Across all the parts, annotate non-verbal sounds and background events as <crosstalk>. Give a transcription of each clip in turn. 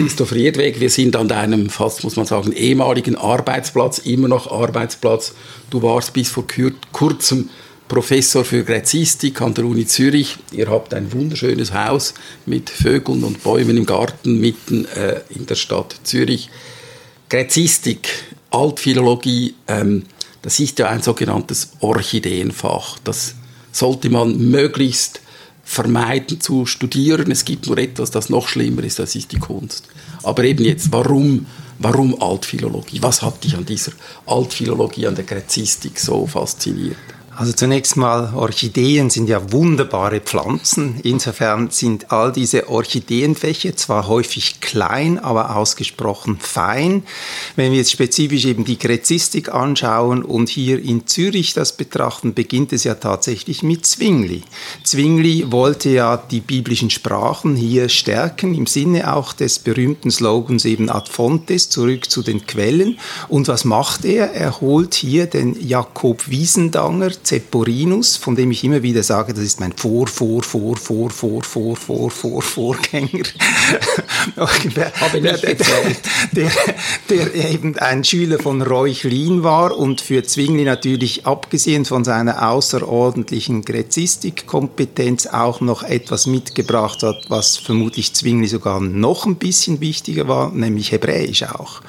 Christoph Riedweg. Wir sind an deinem, fast muss man sagen, ehemaligen Arbeitsplatz, immer noch Arbeitsplatz. Du warst bis vor kurzem Professor für Gräzistik an der Uni Zürich. Ihr habt ein wunderschönes Haus mit Vögeln und Bäumen im Garten mitten äh, in der Stadt Zürich. Gräzistik, Altphilologie, ähm, das ist ja ein sogenanntes Orchideenfach. Das sollte man möglichst vermeiden zu studieren. Es gibt nur etwas, das noch schlimmer ist, das ist die Kunst. Aber eben jetzt, warum, warum Altphilologie? Was hat dich an dieser Altphilologie, an der Gräzistik so fasziniert? Also zunächst mal, Orchideen sind ja wunderbare Pflanzen. Insofern sind all diese Orchideenfächer zwar häufig klein, aber ausgesprochen fein. Wenn wir jetzt spezifisch eben die Gräzistik anschauen und hier in Zürich das betrachten, beginnt es ja tatsächlich mit Zwingli. Zwingli wollte ja die biblischen Sprachen hier stärken, im Sinne auch des berühmten Slogans eben ad fontes, zurück zu den Quellen. Und was macht er? Er holt hier den Jakob Wiesendanger, Zeporinus, von dem ich immer wieder sage, das ist mein Vor, Vor, Vor, Vor, Vor, Vor, Vor, Vor, Vorgänger. <laughs> Der, der, der eben ein Schüler von Reuchlin war und für Zwingli natürlich abgesehen von seiner außerordentlichen Gräzistikkompetenz auch noch etwas mitgebracht hat, was vermutlich Zwingli sogar noch ein bisschen wichtiger war, nämlich Hebräisch auch.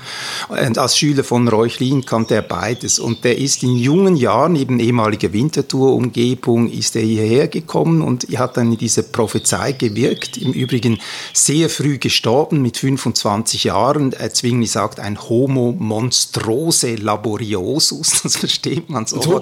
Und als Schüler von Reuchlin kannte er beides und der ist in jungen Jahren eben ehemaliger Winterthur-Umgebung ist er hierher gekommen und hat dann in dieser Prophezei gewirkt. Im Übrigen sehr früh gestorben, mit 25 Jahren. Zwingli sagt, ein Homo monstrose laboriosus, das versteht man so. so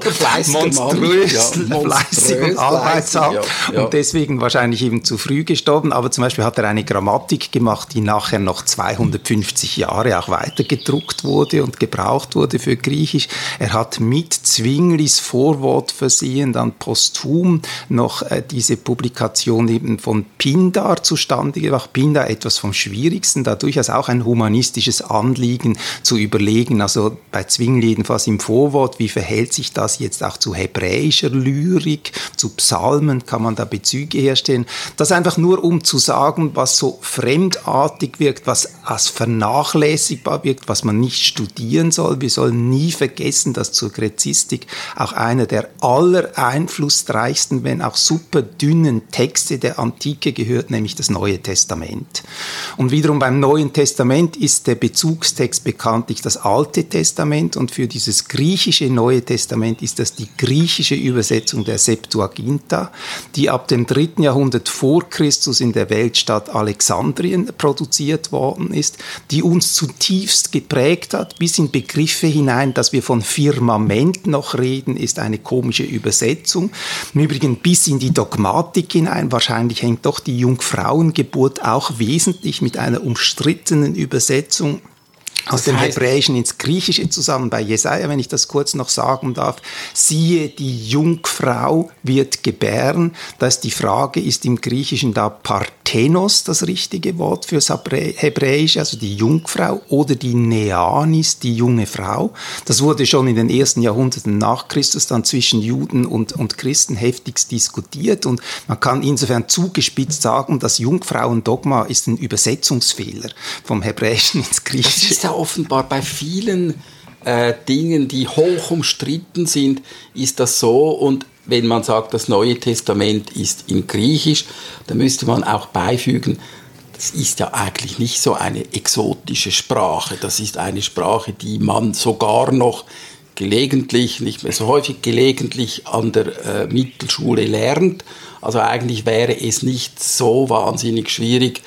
monströs, ja, fleißig und arbeitsam. Ja, ja. Und deswegen wahrscheinlich eben zu früh gestorben. Aber zum Beispiel hat er eine Grammatik gemacht, die nachher noch 250 Jahre auch weiter gedruckt wurde und gebraucht wurde für Griechisch. Er hat mit Zwinglis Vorwort Award versehen, dann posthum noch äh, diese Publikation eben von Pindar zustande gebracht. Pindar etwas vom Schwierigsten, da durchaus auch ein humanistisches Anliegen zu überlegen. Also bei Zwingli jedenfalls im Vorwort, wie verhält sich das jetzt auch zu hebräischer Lyrik, zu Psalmen, kann man da Bezüge herstellen. Das einfach nur, um zu sagen, was so fremdartig wirkt, was als vernachlässigbar wirkt, was man nicht studieren soll. Wir sollen nie vergessen, dass zur Gräzistik auch einer der aller einflussreichsten, wenn auch super dünnen Texte der Antike gehört, nämlich das Neue Testament. Und wiederum beim Neuen Testament ist der Bezugstext bekanntlich das Alte Testament und für dieses griechische Neue Testament ist das die griechische Übersetzung der Septuaginta, die ab dem dritten Jahrhundert vor Christus in der Weltstadt Alexandrien produziert worden ist, die uns zutiefst geprägt hat, bis in Begriffe hinein, dass wir von Firmament noch reden, ist eine komische Übersetzung. Im Übrigen bis in die Dogmatik hinein. Wahrscheinlich hängt doch die Jungfrauengeburt auch wesentlich mit einer umstrittenen Übersetzung aus dem Hebräischen ins Griechische zusammen bei Jesaja, wenn ich das kurz noch sagen darf. Siehe, die Jungfrau wird gebären. Das die Frage ist im Griechischen da Parthenos das richtige Wort fürs Hebräische, also die Jungfrau oder die Neanis, die junge Frau. Das wurde schon in den ersten Jahrhunderten nach Christus dann zwischen Juden und, und Christen heftigst diskutiert und man kann insofern zugespitzt sagen, das Jungfrauendogma ist ein Übersetzungsfehler vom Hebräischen ins Griechische ja offenbar bei vielen äh, Dingen, die hoch umstritten sind, ist das so. Und wenn man sagt, das Neue Testament ist in Griechisch, dann müsste man auch beifügen, das ist ja eigentlich nicht so eine exotische Sprache. Das ist eine Sprache, die man sogar noch gelegentlich, nicht mehr so häufig, gelegentlich an der äh, Mittelschule lernt. Also eigentlich wäre es nicht so wahnsinnig schwierig,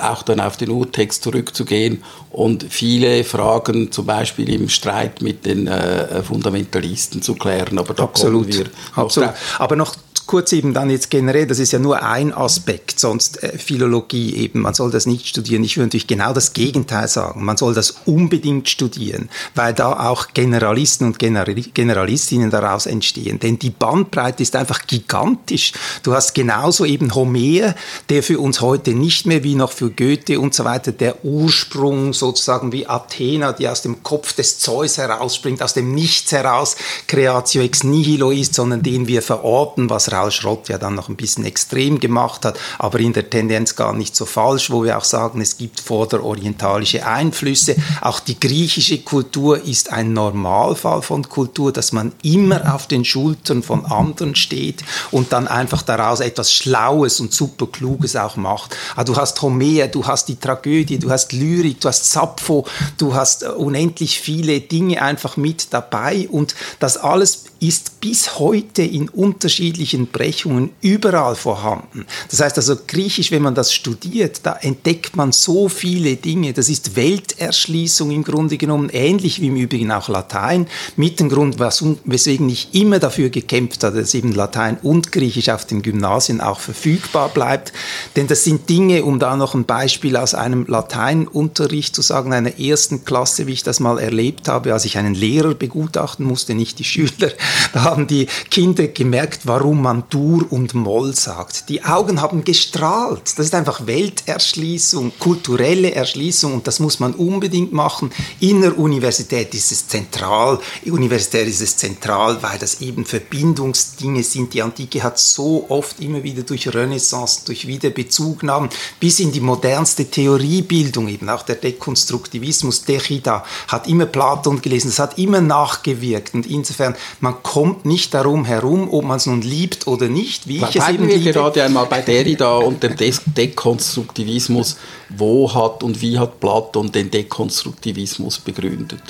auch dann auf den Urtext zurückzugehen und viele Fragen zum Beispiel im Streit mit den äh, Fundamentalisten zu klären. Aber da Absolut. kommen wir. Absolut. Aber noch kurz eben dann jetzt generell, das ist ja nur ein Aspekt, sonst äh, Philologie eben, man soll das nicht studieren. Ich würde natürlich genau das Gegenteil sagen. Man soll das unbedingt studieren, weil da auch Generalisten und Generalistinnen daraus entstehen. Denn die Bandbreite ist einfach gigantisch. Du hast genauso eben Homer, der für uns heute nicht mehr wie noch für Goethe und so weiter der Ursprung sozusagen wie Athena, die aus dem Kopf des Zeus herausspringt, aus dem Nichts heraus Creatio ex nihilo ist, sondern den wir verorten, was raus Raul Schrott ja dann noch ein bisschen extrem gemacht hat, aber in der Tendenz gar nicht so falsch, wo wir auch sagen, es gibt vorderorientalische Einflüsse. Auch die griechische Kultur ist ein Normalfall von Kultur, dass man immer auf den Schultern von anderen steht und dann einfach daraus etwas Schlaues und superkluges auch macht. Ah, du hast Homer, du hast die Tragödie, du hast Lyrik, du hast Sappho, du hast unendlich viele Dinge einfach mit dabei und das alles ist bis heute in unterschiedlichen Brechungen überall vorhanden. Das heißt also Griechisch, wenn man das studiert, da entdeckt man so viele Dinge. Das ist Welterschließung im Grunde genommen, ähnlich wie im Übrigen auch Latein, mit dem Grund, weswegen ich immer dafür gekämpft habe, dass eben Latein und Griechisch auf den Gymnasien auch verfügbar bleibt. Denn das sind Dinge, um da noch ein Beispiel aus einem Lateinunterricht zu sagen, einer ersten Klasse, wie ich das mal erlebt habe, als ich einen Lehrer begutachten musste, nicht die Schüler, <laughs> da haben die Kinder gemerkt, warum man Dur und Moll sagt. Die Augen haben gestrahlt. Das ist einfach Welterschließung, kulturelle Erschließung und das muss man unbedingt machen. In der Universität ist es zentral. Universität ist es zentral, weil das eben Verbindungsdinge sind. Die Antike hat so oft immer wieder durch Renaissance, durch Wiederbezugnahmen bis in die modernste Theoriebildung, eben auch der Dekonstruktivismus, Derrida hat immer Platon gelesen, das hat immer nachgewirkt und insofern, man kommt nicht darum herum, ob man es nun liebt oder nicht, wie ich es eben wir gerade einmal bei Derrida und dem De Dekonstruktivismus. Wo hat und wie hat Platon den Dekonstruktivismus begründet?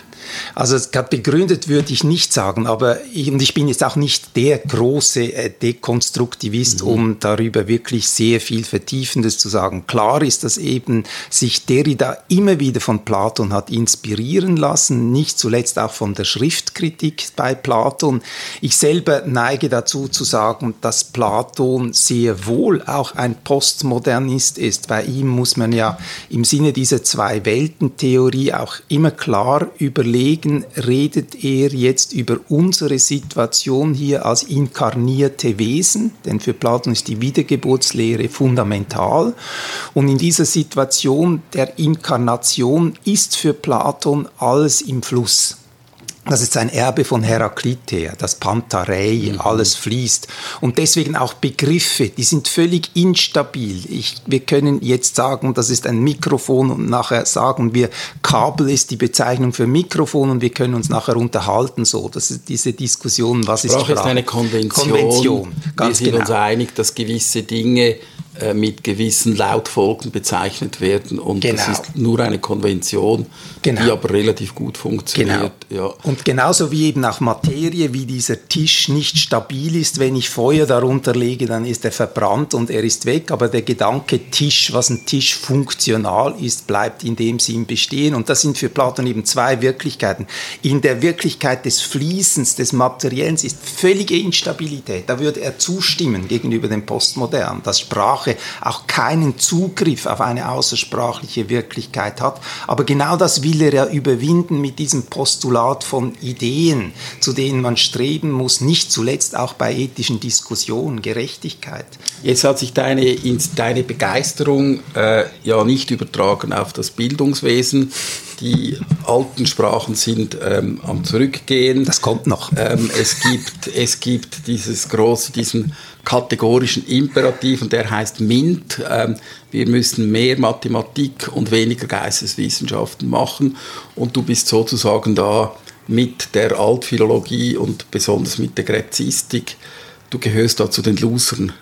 Also begründet würde ich nicht sagen, aber ich, und ich bin jetzt auch nicht der große äh, Dekonstruktivist, mhm. um darüber wirklich sehr viel Vertiefendes zu sagen. Klar ist, dass eben sich Derrida immer wieder von Platon hat inspirieren lassen, nicht zuletzt auch von der Schriftkritik bei Platon. Ich selber neige dazu zu sagen, dass Platon sehr wohl auch ein Postmodernist ist. Bei ihm muss man ja im Sinne dieser Zwei-Welten-Theorie auch immer klar überlegen, überlegen, redet er jetzt über unsere Situation hier als inkarnierte Wesen, denn für Platon ist die Wiedergeburtslehre fundamental. Und in dieser Situation der Inkarnation ist für Platon alles im Fluss. Das ist ein Erbe von Heraklitea, das Pantarei, mhm. alles fließt. Und deswegen auch Begriffe, die sind völlig instabil. Ich, wir können jetzt sagen, das ist ein Mikrofon und nachher sagen wir, Kabel ist die Bezeichnung für Mikrofon und wir können uns nachher unterhalten so. Das ist diese Diskussion, was Sprache ist Sprache? ist eine Konvention. Konvention ganz wir sind genau. uns einig, dass gewisse Dinge mit gewissen Lautfolgen bezeichnet werden und genau. das ist nur eine Konvention, genau. die aber relativ gut funktioniert. Genau. Ja. Und genauso wie eben auch Materie, wie dieser Tisch nicht stabil ist, wenn ich Feuer darunter lege, dann ist er verbrannt und er ist weg, aber der Gedanke Tisch, was ein Tisch funktional ist, bleibt in dem Sinn bestehen und das sind für Platon eben zwei Wirklichkeiten. In der Wirklichkeit des Fließens, des Materiellen ist völlige Instabilität, da würde er zustimmen gegenüber dem Postmodern, dass Sprache Sprache auch keinen Zugriff auf eine außersprachliche Wirklichkeit hat. Aber genau das will er ja überwinden mit diesem Postulat von Ideen, zu denen man streben muss, nicht zuletzt auch bei ethischen Diskussionen, Gerechtigkeit. Jetzt hat sich deine, deine Begeisterung äh, ja nicht übertragen auf das Bildungswesen. Die alten Sprachen sind ähm, am Zurückgehen. Das kommt noch. Ähm, es, gibt, es gibt dieses große, diesen kategorischen Imperativ und der heißt MINT. Ähm, wir müssen mehr Mathematik und weniger Geisteswissenschaften machen und du bist sozusagen da mit der Altphilologie und besonders mit der Gräzistik du gehörst da zu den Losern.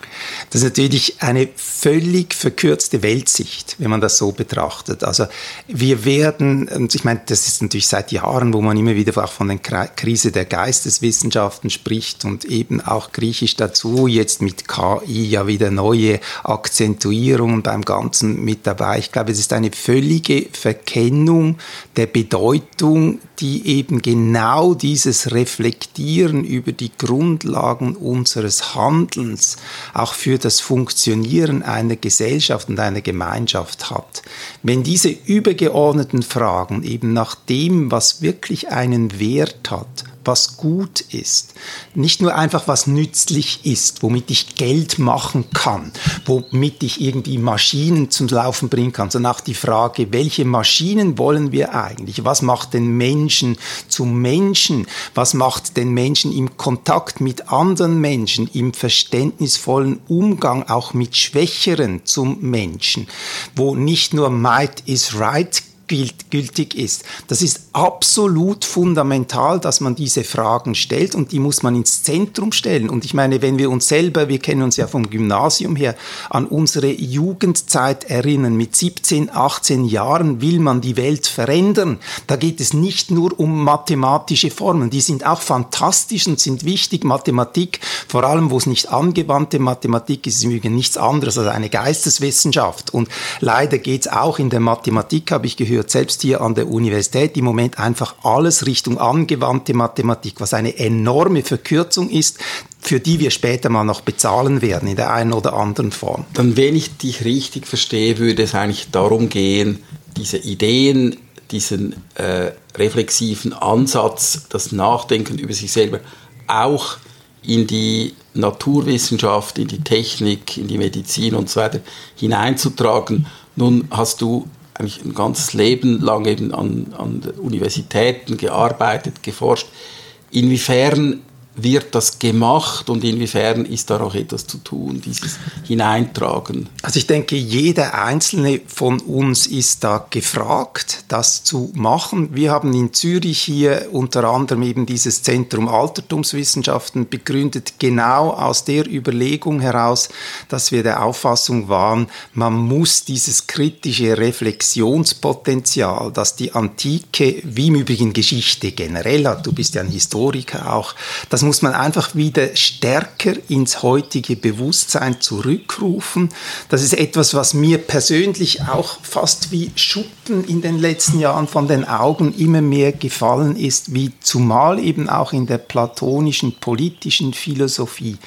Das ist natürlich eine völlig verkürzte Weltsicht, wenn man das so betrachtet. Also wir werden, und ich meine, das ist natürlich seit Jahren, wo man immer wieder auch von der Krise der Geisteswissenschaften spricht und eben auch Griechisch dazu, jetzt mit KI ja wieder neue Akzentuierungen beim Ganzen mit dabei. Ich glaube, es ist eine völlige Verkennung der Bedeutung, die eben genau dieses Reflektieren über die Grundlagen unserer unseres Handelns auch für das Funktionieren einer Gesellschaft und einer Gemeinschaft hat. Wenn diese übergeordneten Fragen eben nach dem, was wirklich einen Wert hat, was gut ist, nicht nur einfach was nützlich ist, womit ich Geld machen kann, womit ich irgendwie Maschinen zum Laufen bringen kann, sondern auch die Frage, welche Maschinen wollen wir eigentlich? Was macht den Menschen zum Menschen? Was macht den Menschen im Kontakt mit anderen Menschen, im verständnisvollen Umgang auch mit Schwächeren zum Menschen, wo nicht nur Might is right gültig ist. Das ist absolut fundamental, dass man diese Fragen stellt und die muss man ins Zentrum stellen. Und ich meine, wenn wir uns selber, wir kennen uns ja vom Gymnasium her, an unsere Jugendzeit erinnern, mit 17, 18 Jahren will man die Welt verändern. Da geht es nicht nur um mathematische Formeln, die sind auch fantastisch und sind wichtig. Mathematik, vor allem wo es nicht angewandte Mathematik ist, ist im Übrigen nichts anderes als eine Geisteswissenschaft. Und leider geht es auch in der Mathematik, habe ich gehört, führt selbst hier an der Universität im Moment einfach alles Richtung angewandte Mathematik, was eine enorme Verkürzung ist, für die wir später mal noch bezahlen werden in der einen oder anderen Form. Dann, wenn ich dich richtig verstehe, würde es eigentlich darum gehen, diese Ideen, diesen äh, reflexiven Ansatz, das Nachdenken über sich selber auch in die Naturwissenschaft, in die Technik, in die Medizin und so weiter hineinzutragen. Nun hast du eigentlich ein ganzes Leben lang eben an, an Universitäten gearbeitet, geforscht. Inwiefern wird das gemacht und inwiefern ist da noch etwas zu tun, dieses Hineintragen? Also ich denke, jeder einzelne von uns ist da gefragt, das zu machen. Wir haben in Zürich hier unter anderem eben dieses Zentrum Altertumswissenschaften begründet, genau aus der Überlegung heraus, dass wir der Auffassung waren, man muss dieses kritische Reflexionspotenzial, das die Antike, wie im Übrigen Geschichte generell hat, du bist ja ein Historiker auch, das muss man einfach wieder stärker ins heutige Bewusstsein zurückrufen. Das ist etwas, was mir persönlich auch fast wie Schuppen in den letzten Jahren von den Augen immer mehr gefallen ist, wie zumal eben auch in der platonischen politischen Philosophie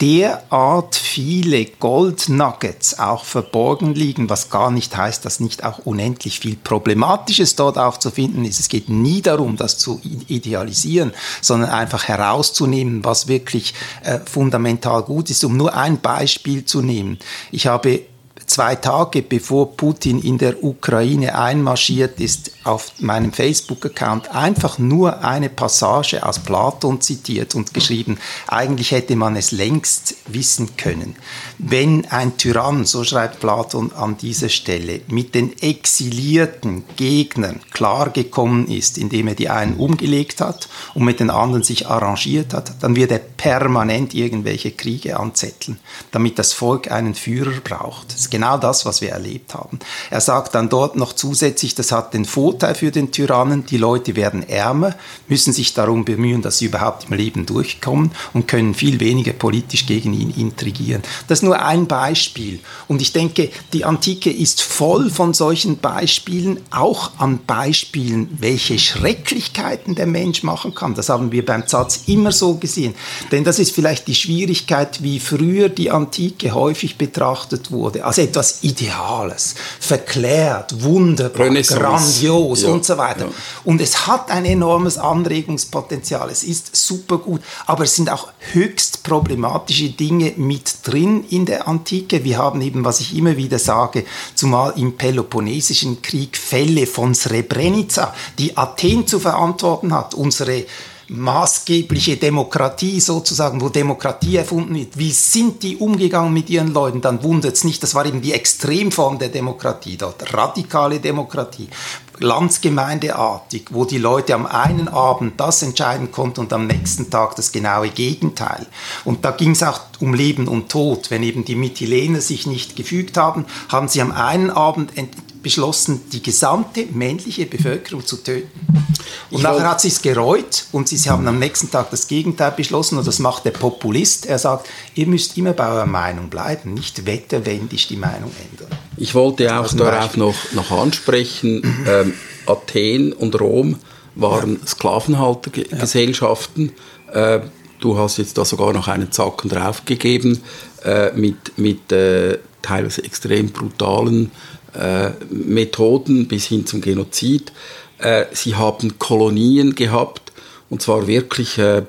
derart viele Goldnuggets auch verborgen liegen, was gar nicht heißt, dass nicht auch unendlich viel Problematisches dort auch zu finden ist. Es geht nie darum, das zu idealisieren, sondern einfach herauszunehmen, was wirklich äh, fundamental gut ist. Um nur ein Beispiel zu nehmen. Ich habe zwei Tage bevor Putin in der Ukraine einmarschiert ist, auf meinem Facebook-Account einfach nur eine Passage aus Platon zitiert und geschrieben, eigentlich hätte man es längst wissen können. Wenn ein Tyrann, so schreibt Platon an dieser Stelle, mit den exilierten Gegnern klargekommen ist, indem er die einen umgelegt hat und mit den anderen sich arrangiert hat, dann wird er permanent irgendwelche Kriege anzetteln, damit das Volk einen Führer braucht. Das ist genau das, was wir erlebt haben. Er sagt dann dort noch zusätzlich, das hat den Vorteil für den Tyrannen, die Leute werden ärmer, müssen sich darum bemühen, dass sie überhaupt im Leben durchkommen und können viel weniger politisch gegen ihn intrigieren. Das ist nur ein Beispiel. Und ich denke, die Antike ist voll von solchen Beispielen, auch an Beispielen, welche Schrecklichkeiten der Mensch machen kann. Das haben wir beim Satz immer so gesehen. Denn das ist vielleicht die Schwierigkeit, wie früher die Antike häufig betrachtet wurde. Also etwas Ideales, verklärt, wunderbar, grandios ja. und so weiter. Ja. Und es hat ein enormes Anregungspotenzial. Es ist super gut, aber es sind auch höchst problematische Dinge mit drin in der Antike. Wir haben eben, was ich immer wieder sage, zumal im Peloponnesischen Krieg Fälle von Srebrenica, die Athen zu verantworten hat, unsere maßgebliche Demokratie sozusagen, wo Demokratie erfunden wird. Wie sind die umgegangen mit ihren Leuten? Dann wundert es nicht, das war eben die Extremform der Demokratie dort, radikale Demokratie, landsgemeindeartig, wo die Leute am einen Abend das entscheiden konnten und am nächsten Tag das genaue Gegenteil. Und da ging es auch um Leben und Tod. Wenn eben die Mytilener sich nicht gefügt haben, haben sie am einen Abend beschlossen, die gesamte männliche Bevölkerung zu töten. Und ich nachher hat sie es gereut und sie haben am nächsten Tag das Gegenteil beschlossen und das macht der Populist. Er sagt, ihr müsst immer bei eurer Meinung bleiben, nicht wetterwendig die Meinung ändern. Ich wollte auch darauf noch, noch ansprechen, ähm, Athen und Rom waren ja. Sklavenhaltergesellschaften. Ja. Äh, du hast jetzt da sogar noch einen Zacken draufgegeben äh, mit, mit äh, teilweise extrem brutalen Methoden bis hin zum Genozid. Äh, sie haben Kolonien gehabt Und zwar wirklich äh,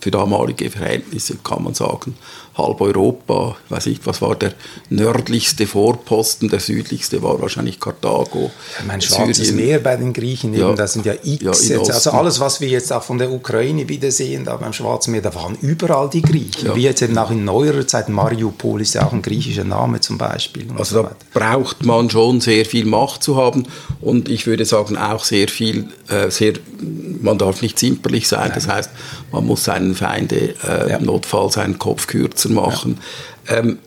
für damalige Verhältnisse, kann man sagen, halb Europa, ich weiß nicht, was war der nördlichste Vorposten, der südlichste war wahrscheinlich Karthago. Mein Schwarzes Meer bei den Griechen, eben, ja, das sind ja X. Ja, also alles, was wir jetzt auch von der Ukraine wiedersehen, da beim Schwarzen Meer, da waren überall die Griechen. Ja. Wie jetzt eben auch in neuerer Zeit, Mariupol ist ja auch ein griechischer Name zum Beispiel. Also so da braucht man schon sehr viel Macht zu haben und ich würde sagen auch sehr viel, äh, sehr, man darf nicht zimperlich sein, Nein. das heißt, man muss seinen Feinde äh, ja. notfalls seinen Kopf kürzen zu machen. Ja. Ähm,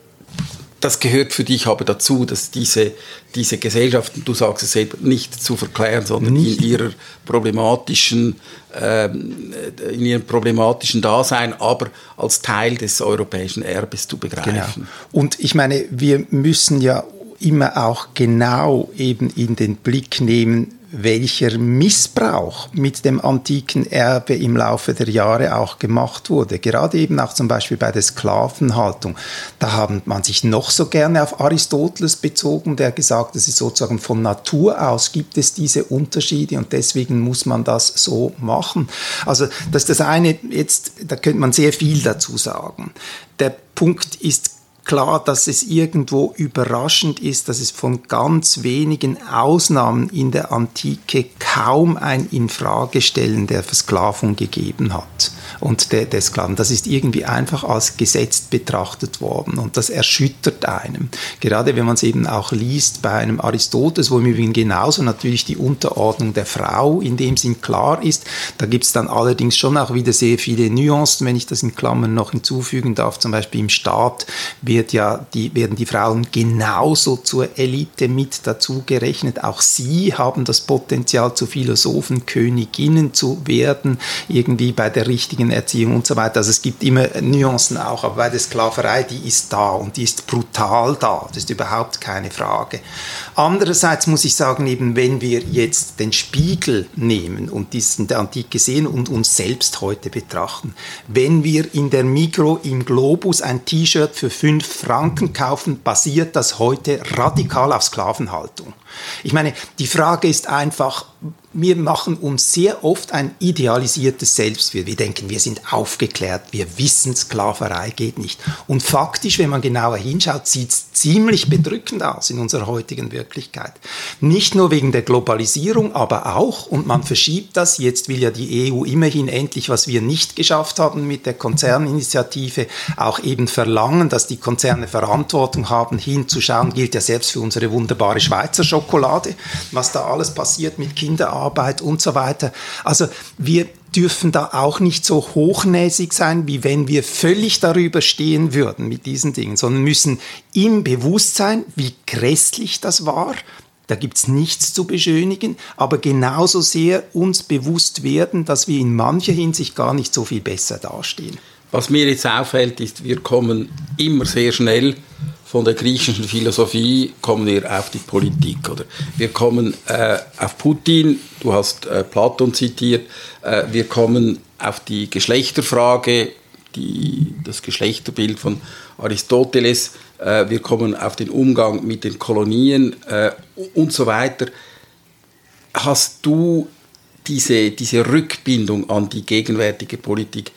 das gehört für dich aber dazu, dass diese, diese Gesellschaften, du sagst es eben, nicht zu verklären, sondern nicht. in ihrer problematischen, ähm, in ihrem problematischen Dasein, aber als Teil des europäischen Erbes zu begreifen. Genau. Und ich meine, wir müssen ja immer auch genau eben in den Blick nehmen, welcher Missbrauch mit dem antiken Erbe im Laufe der Jahre auch gemacht wurde. Gerade eben auch zum Beispiel bei der Sklavenhaltung. Da haben man sich noch so gerne auf Aristoteles bezogen, der gesagt, es ist sozusagen von Natur aus gibt es diese Unterschiede und deswegen muss man das so machen. Also das ist das eine, jetzt, da könnte man sehr viel dazu sagen. Der Punkt ist klar, dass es irgendwo überraschend ist, dass es von ganz wenigen Ausnahmen in der Antike kaum ein Infragestellen der Versklavung gegeben hat und der, der Sklaven. Das ist irgendwie einfach als gesetzt betrachtet worden und das erschüttert einem. Gerade wenn man es eben auch liest bei einem Aristoteles, wo im Übrigen genauso natürlich die Unterordnung der Frau in dem Sinn klar ist. Da gibt es dann allerdings schon auch wieder sehr viele Nuancen, wenn ich das in Klammern noch hinzufügen darf. Zum Beispiel im Staat wird wird ja die, werden die Frauen genauso zur Elite mit dazu gerechnet. Auch sie haben das Potenzial, zu Philosophen, Königinnen zu werden, irgendwie bei der richtigen Erziehung und so weiter. Also es gibt immer Nuancen auch, aber bei der Sklaverei, die ist da und die ist brutal da. Das ist überhaupt keine Frage. Andererseits muss ich sagen, eben wenn wir jetzt den Spiegel nehmen und diesen der Antike sehen und uns selbst heute betrachten, wenn wir in der Mikro im Globus ein T-Shirt für 5 Franken kaufen, basiert das heute radikal auf Sklavenhaltung. Ich meine, die Frage ist einfach, wir machen uns sehr oft ein idealisiertes Selbstbild. Wir denken, wir sind aufgeklärt, wir wissen, Sklaverei geht nicht. Und faktisch, wenn man genauer hinschaut, sieht es ziemlich bedrückend aus in unserer heutigen Wirklichkeit. Nicht nur wegen der Globalisierung, aber auch, und man verschiebt das, jetzt will ja die EU immerhin endlich, was wir nicht geschafft haben mit der Konzerninitiative, auch eben verlangen, dass die Konzerne Verantwortung haben, hinzuschauen, gilt ja selbst für unsere wunderbare Schweizer Schokolade, was da alles passiert mit Kinderarbeit Arbeit und so weiter. Also wir dürfen da auch nicht so hochnäsig sein, wie wenn wir völlig darüber stehen würden mit diesen Dingen, sondern müssen im Bewusstsein, wie grässlich das war, da gibt es nichts zu beschönigen, aber genauso sehr uns bewusst werden, dass wir in mancher Hinsicht gar nicht so viel besser dastehen. Was mir jetzt auffällt, ist, wir kommen immer sehr schnell von der griechischen Philosophie kommen wir auf die Politik. Oder? Wir kommen äh, auf Putin, du hast äh, Platon zitiert, äh, wir kommen auf die Geschlechterfrage, die, das Geschlechterbild von Aristoteles, äh, wir kommen auf den Umgang mit den Kolonien äh, und so weiter. Hast du diese, diese Rückbindung an die gegenwärtige Politik,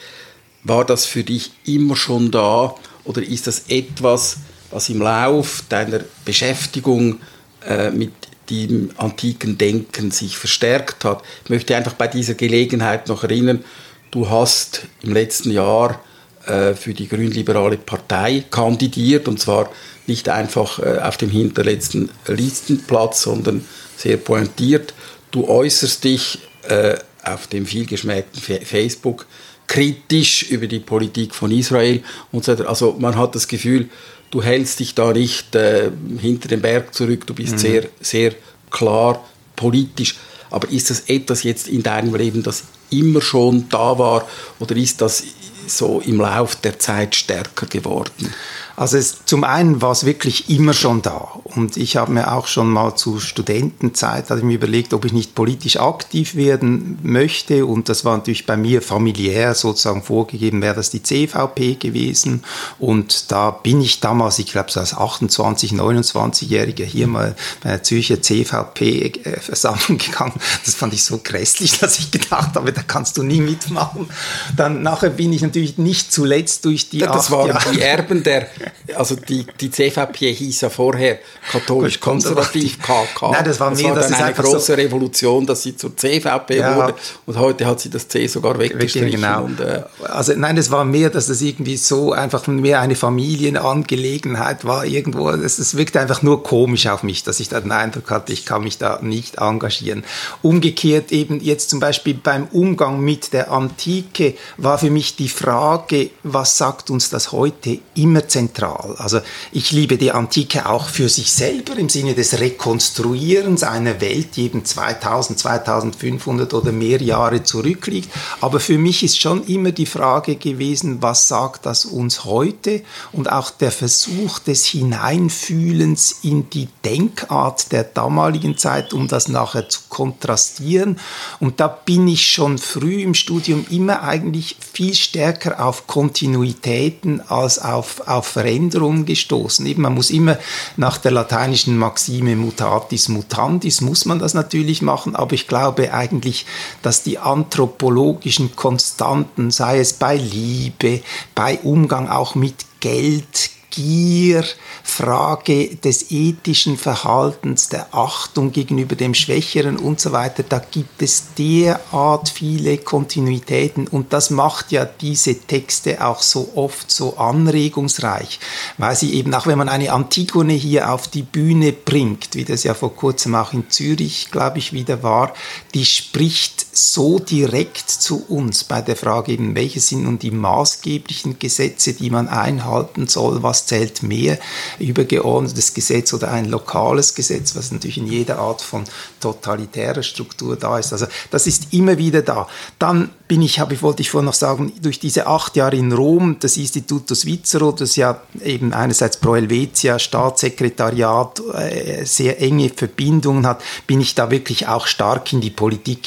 war das für dich immer schon da oder ist das etwas, was im Lauf deiner Beschäftigung äh, mit dem antiken Denken sich verstärkt hat. Ich möchte einfach bei dieser Gelegenheit noch erinnern, du hast im letzten Jahr äh, für die grünliberale Partei kandidiert und zwar nicht einfach äh, auf dem hinterletzten Listenplatz, sondern sehr pointiert. Du äußerst dich äh, auf dem vielgeschmähten Facebook kritisch über die Politik von Israel und so weiter. Also man hat das Gefühl, du hältst dich da nicht äh, hinter dem Berg zurück, du bist mhm. sehr, sehr klar politisch. Aber ist das etwas jetzt in deinem Leben, das immer schon da war oder ist das so im Lauf der Zeit stärker geworden? Also es, zum einen war es wirklich immer schon da und ich habe mir auch schon mal zu Studentenzeit hatte ich mir überlegt, ob ich nicht politisch aktiv werden möchte und das war natürlich bei mir familiär sozusagen vorgegeben, wäre das die CVP gewesen und da bin ich damals, ich glaube so als 28, 29-Jähriger hier mal bei der Zürcher CVP-Versammlung <laughs> gegangen. Das fand ich so grässlich, dass ich gedacht habe, da kannst du nie mitmachen. Dann nachher bin ich natürlich nicht zuletzt durch die Das waren die Erben der also die, die CVP hieß ja vorher katholisch-konservativ KK. Nein, das war, das mehr, war dann eine große so Revolution, dass sie zur CVP ja. wurde und heute hat sie das C sogar weggestrichen. Genau. Und, äh, also nein, das war mehr, dass das irgendwie so einfach mehr eine Familienangelegenheit war irgendwo. Es, es wirkte einfach nur komisch auf mich, dass ich da den Eindruck hatte, ich kann mich da nicht engagieren. Umgekehrt eben jetzt zum Beispiel beim Umgang mit der Antike war für mich die Frage, was sagt uns das heute, immer zentral. Also ich liebe die Antike auch für sich selber im Sinne des Rekonstruierens einer Welt, die eben 2000, 2500 oder mehr Jahre zurückliegt. Aber für mich ist schon immer die Frage gewesen, was sagt das uns heute? Und auch der Versuch des Hineinfühlens in die Denkart der damaligen Zeit, um das nachher zu kontrastieren. Und da bin ich schon früh im Studium immer eigentlich viel stärker auf Kontinuitäten als auf, auf Veränderungen gestoßen. Eben, man muss immer nach der lateinischen Maxime mutatis mutandis, muss man das natürlich machen, aber ich glaube eigentlich, dass die anthropologischen Konstanten, sei es bei Liebe, bei Umgang auch mit Geld, Gier, Frage des ethischen Verhaltens, der Achtung gegenüber dem Schwächeren und so weiter, da gibt es derart viele Kontinuitäten und das macht ja diese Texte auch so oft so anregungsreich, weil sie eben, auch wenn man eine Antigone hier auf die Bühne bringt, wie das ja vor kurzem auch in Zürich, glaube ich, wieder war, die spricht so direkt zu uns bei der Frage eben, welche sind nun die maßgeblichen Gesetze, die man einhalten soll, was zählt mehr, übergeordnetes Gesetz oder ein lokales Gesetz, was natürlich in jeder Art von totalitärer Struktur da ist. Also das ist immer wieder da. Dann bin ich, habe ich, wollte ich vorhin noch sagen, durch diese acht Jahre in Rom, das Instituto Svizzero, das ja eben einerseits Pro Helvetia, Staatssekretariat, äh, sehr enge Verbindungen hat, bin ich da wirklich auch stark in die Politik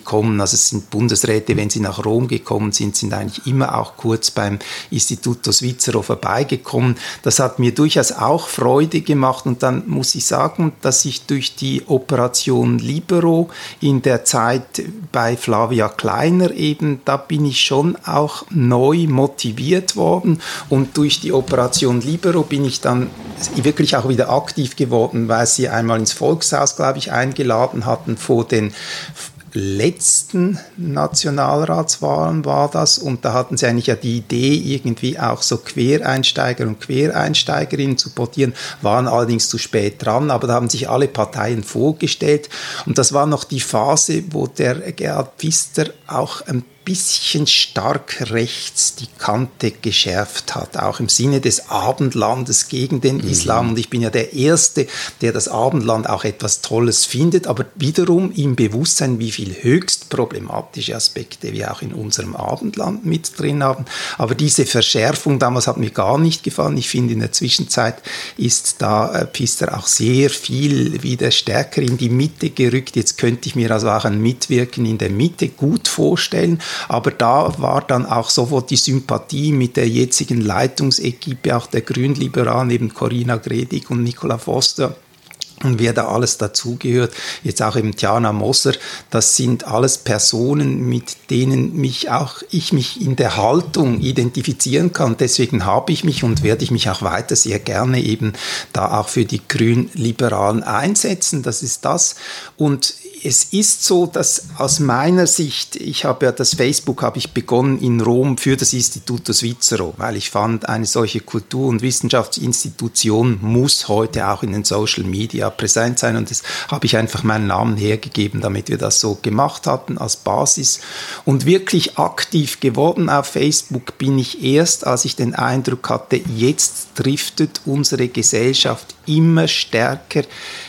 hineingekommen. Also es sind Bundesräte, wenn sie nach Rom gekommen sind, sind eigentlich immer auch kurz beim Instituto Svizzero vorbeigekommen. Das hat mir durchaus auch Freude gemacht und dann muss ich sagen, dass ich durch die Operation Libero in der Zeit bei Flavia Kleiner eben, da bin ich schon auch neu motiviert worden und durch die Operation Libero bin ich dann wirklich auch wieder aktiv geworden, weil sie einmal ins Volkshaus, glaube ich, eingeladen hatten vor den letzten Nationalratswahlen war das. Und da hatten sie eigentlich ja die Idee, irgendwie auch so Quereinsteiger und Quereinsteigerinnen zu portieren, waren allerdings zu spät dran, aber da haben sich alle Parteien vorgestellt. Und das war noch die Phase, wo der Gerhard Pfister auch ein bisschen stark rechts die Kante geschärft hat, auch im Sinne des Abendlandes gegen den mhm. Islam. Und ich bin ja der Erste, der das Abendland auch etwas Tolles findet, aber wiederum im Bewusstsein, wie viel höchst problematische Aspekte wir auch in unserem Abendland mit drin haben. Aber diese Verschärfung damals hat mir gar nicht gefallen. Ich finde, in der Zwischenzeit ist da äh, Pister auch sehr viel wieder stärker in die Mitte gerückt. Jetzt könnte ich mir also auch ein Mitwirken in der Mitte gut vorstellen. Aber da war dann auch sofort die Sympathie mit der jetzigen Leitungsequipe, auch der Grünliberalen, neben Corinna Gredig und Nicola Foster und wer da alles dazugehört, jetzt auch eben Tiana Mosser, das sind alles Personen, mit denen mich auch ich mich in der Haltung identifizieren kann. Deswegen habe ich mich und werde ich mich auch weiter sehr gerne eben da auch für die Grünliberalen einsetzen. Das ist das. Und es ist so, dass aus meiner Sicht, ich habe ja das Facebook habe ich begonnen in Rom für das Instituto Svizzero, weil ich fand, eine solche Kultur- und Wissenschaftsinstitution muss heute auch in den Social Media präsent sein und das habe ich einfach meinen Namen hergegeben, damit wir das so gemacht hatten als Basis. Und wirklich aktiv geworden auf Facebook bin ich erst, als ich den Eindruck hatte, jetzt driftet unsere Gesellschaft immer stärker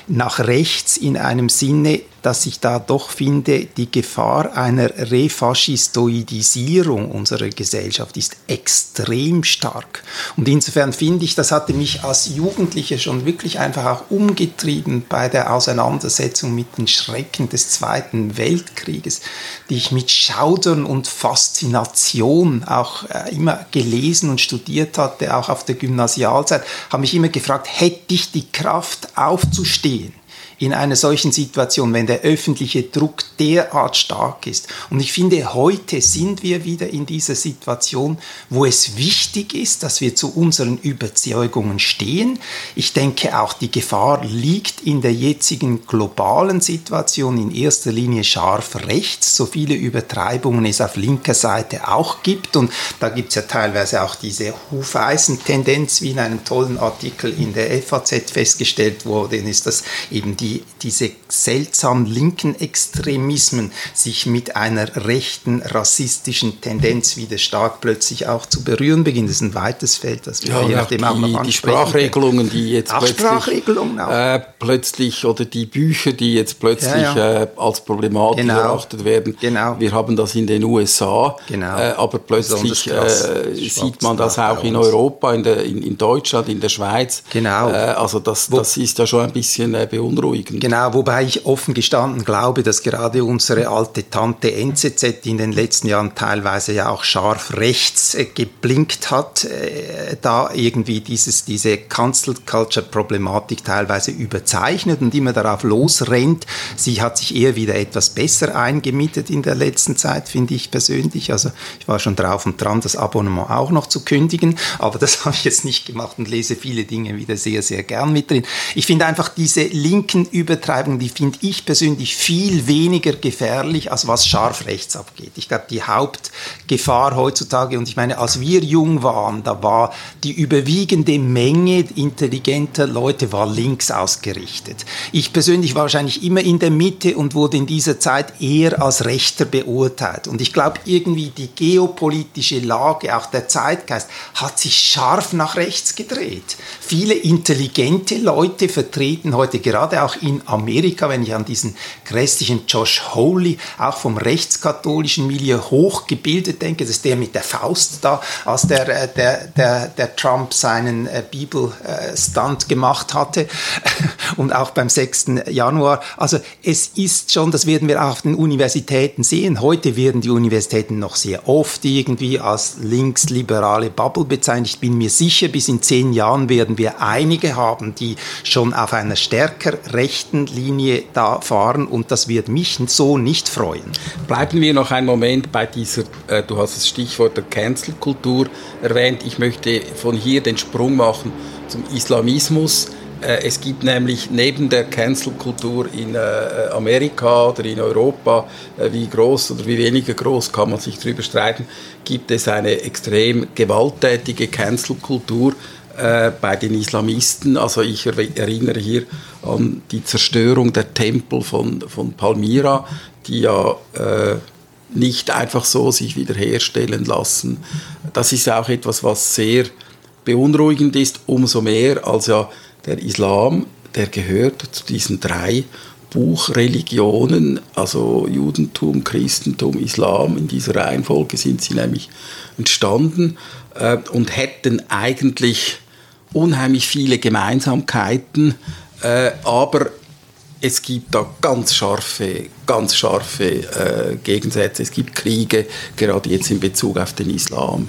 nach rechts in einem Sinne, dass ich da doch finde, die Gefahr einer Refaschistoidisierung unserer Gesellschaft ist extrem stark. Und insofern finde ich, das hatte mich als Jugendlicher schon wirklich einfach auch umgetrieben bei der Auseinandersetzung mit den Schrecken des Zweiten Weltkrieges, die ich mit Schaudern und Faszination auch äh, immer gelesen und studiert hatte, auch auf der Gymnasialzeit, habe mich immer gefragt, hätte ich die Kraft aufzustehen? In einer solchen Situation, wenn der öffentliche Druck derart stark ist. Und ich finde, heute sind wir wieder in dieser Situation, wo es wichtig ist, dass wir zu unseren Überzeugungen stehen. Ich denke, auch die Gefahr liegt in der jetzigen globalen Situation in erster Linie scharf rechts, so viele Übertreibungen es auf linker Seite auch gibt. Und da gibt es ja teilweise auch diese Hufeisen-Tendenz, wie in einem tollen Artikel in der FAZ festgestellt wurde, ist das eben die die, diese seltsamen linken Extremismen sich mit einer rechten rassistischen Tendenz wieder stark plötzlich auch zu berühren beginnen. Das ist ein weites Feld, das wir ja, je nachdem auch noch Die Sprachregelungen, die jetzt plötzlich, äh, plötzlich, oder die Bücher, die jetzt plötzlich ja, ja. Äh, als problematisch genau. erachtet werden. Genau. Wir haben das in den USA, genau. äh, aber plötzlich äh, sieht man das auch in Europa, in, der, in, in, Deutschland, in der Schweiz. Genau. Äh, also das, das ist ja schon ein bisschen äh, beunruhigend. Genau, wobei ich offen gestanden glaube, dass gerade unsere alte Tante NZZ in den letzten Jahren teilweise ja auch scharf rechts äh, geblinkt hat, äh, da irgendwie dieses, diese Cancel Culture Problematik teilweise überzeichnet und immer darauf losrennt. Sie hat sich eher wieder etwas besser eingemietet in der letzten Zeit, finde ich persönlich. Also ich war schon drauf und dran, das Abonnement auch noch zu kündigen, aber das <laughs> habe ich jetzt nicht gemacht und lese viele Dinge wieder sehr, sehr gern mit drin. Ich finde einfach diese linken Übertreibung, die finde ich persönlich viel weniger gefährlich, als was scharf rechts abgeht. Ich glaube, die Hauptgefahr heutzutage, und ich meine, als wir jung waren, da war die überwiegende Menge intelligenter Leute war links ausgerichtet. Ich persönlich war wahrscheinlich immer in der Mitte und wurde in dieser Zeit eher als Rechter beurteilt. Und ich glaube, irgendwie die geopolitische Lage, auch der Zeitgeist, hat sich scharf nach rechts gedreht. Viele intelligente Leute vertreten heute gerade auch in Amerika, wenn ich an diesen grässlichen Josh Hawley, auch vom rechtskatholischen Milieu hochgebildet denke, das ist der mit der Faust da, als der, äh, der, der, der Trump seinen äh, Bibelstunt gemacht hatte <laughs> und auch beim 6. Januar. Also es ist schon, das werden wir auch auf den Universitäten sehen. Heute werden die Universitäten noch sehr oft irgendwie als linksliberale Bubble bezeichnet. Ich bin mir sicher, bis in zehn Jahren werden wir einige haben, die schon auf einer stärker rechten rechten Linie da fahren und das wird mich so nicht freuen. Bleiben wir noch einen Moment bei dieser, äh, du hast das Stichwort der Cancel-Kultur erwähnt. Ich möchte von hier den Sprung machen zum Islamismus. Äh, es gibt nämlich neben der Cancel-Kultur in äh, Amerika oder in Europa, äh, wie groß oder wie weniger groß kann man sich darüber streiten, gibt es eine extrem gewalttätige Cancel-Kultur äh, bei den Islamisten. Also ich erinnere hier an die Zerstörung der Tempel von, von Palmyra, die ja äh, nicht einfach so sich wiederherstellen lassen. Das ist auch etwas, was sehr beunruhigend ist, umso mehr als ja der Islam, der gehört zu diesen drei Buchreligionen, also Judentum, Christentum, Islam, in dieser Reihenfolge sind sie nämlich entstanden äh, und hätten eigentlich unheimlich viele Gemeinsamkeiten, äh, aber es gibt da ganz scharfe, ganz scharfe äh, Gegensätze. Es gibt Kriege, gerade jetzt in Bezug auf den Islam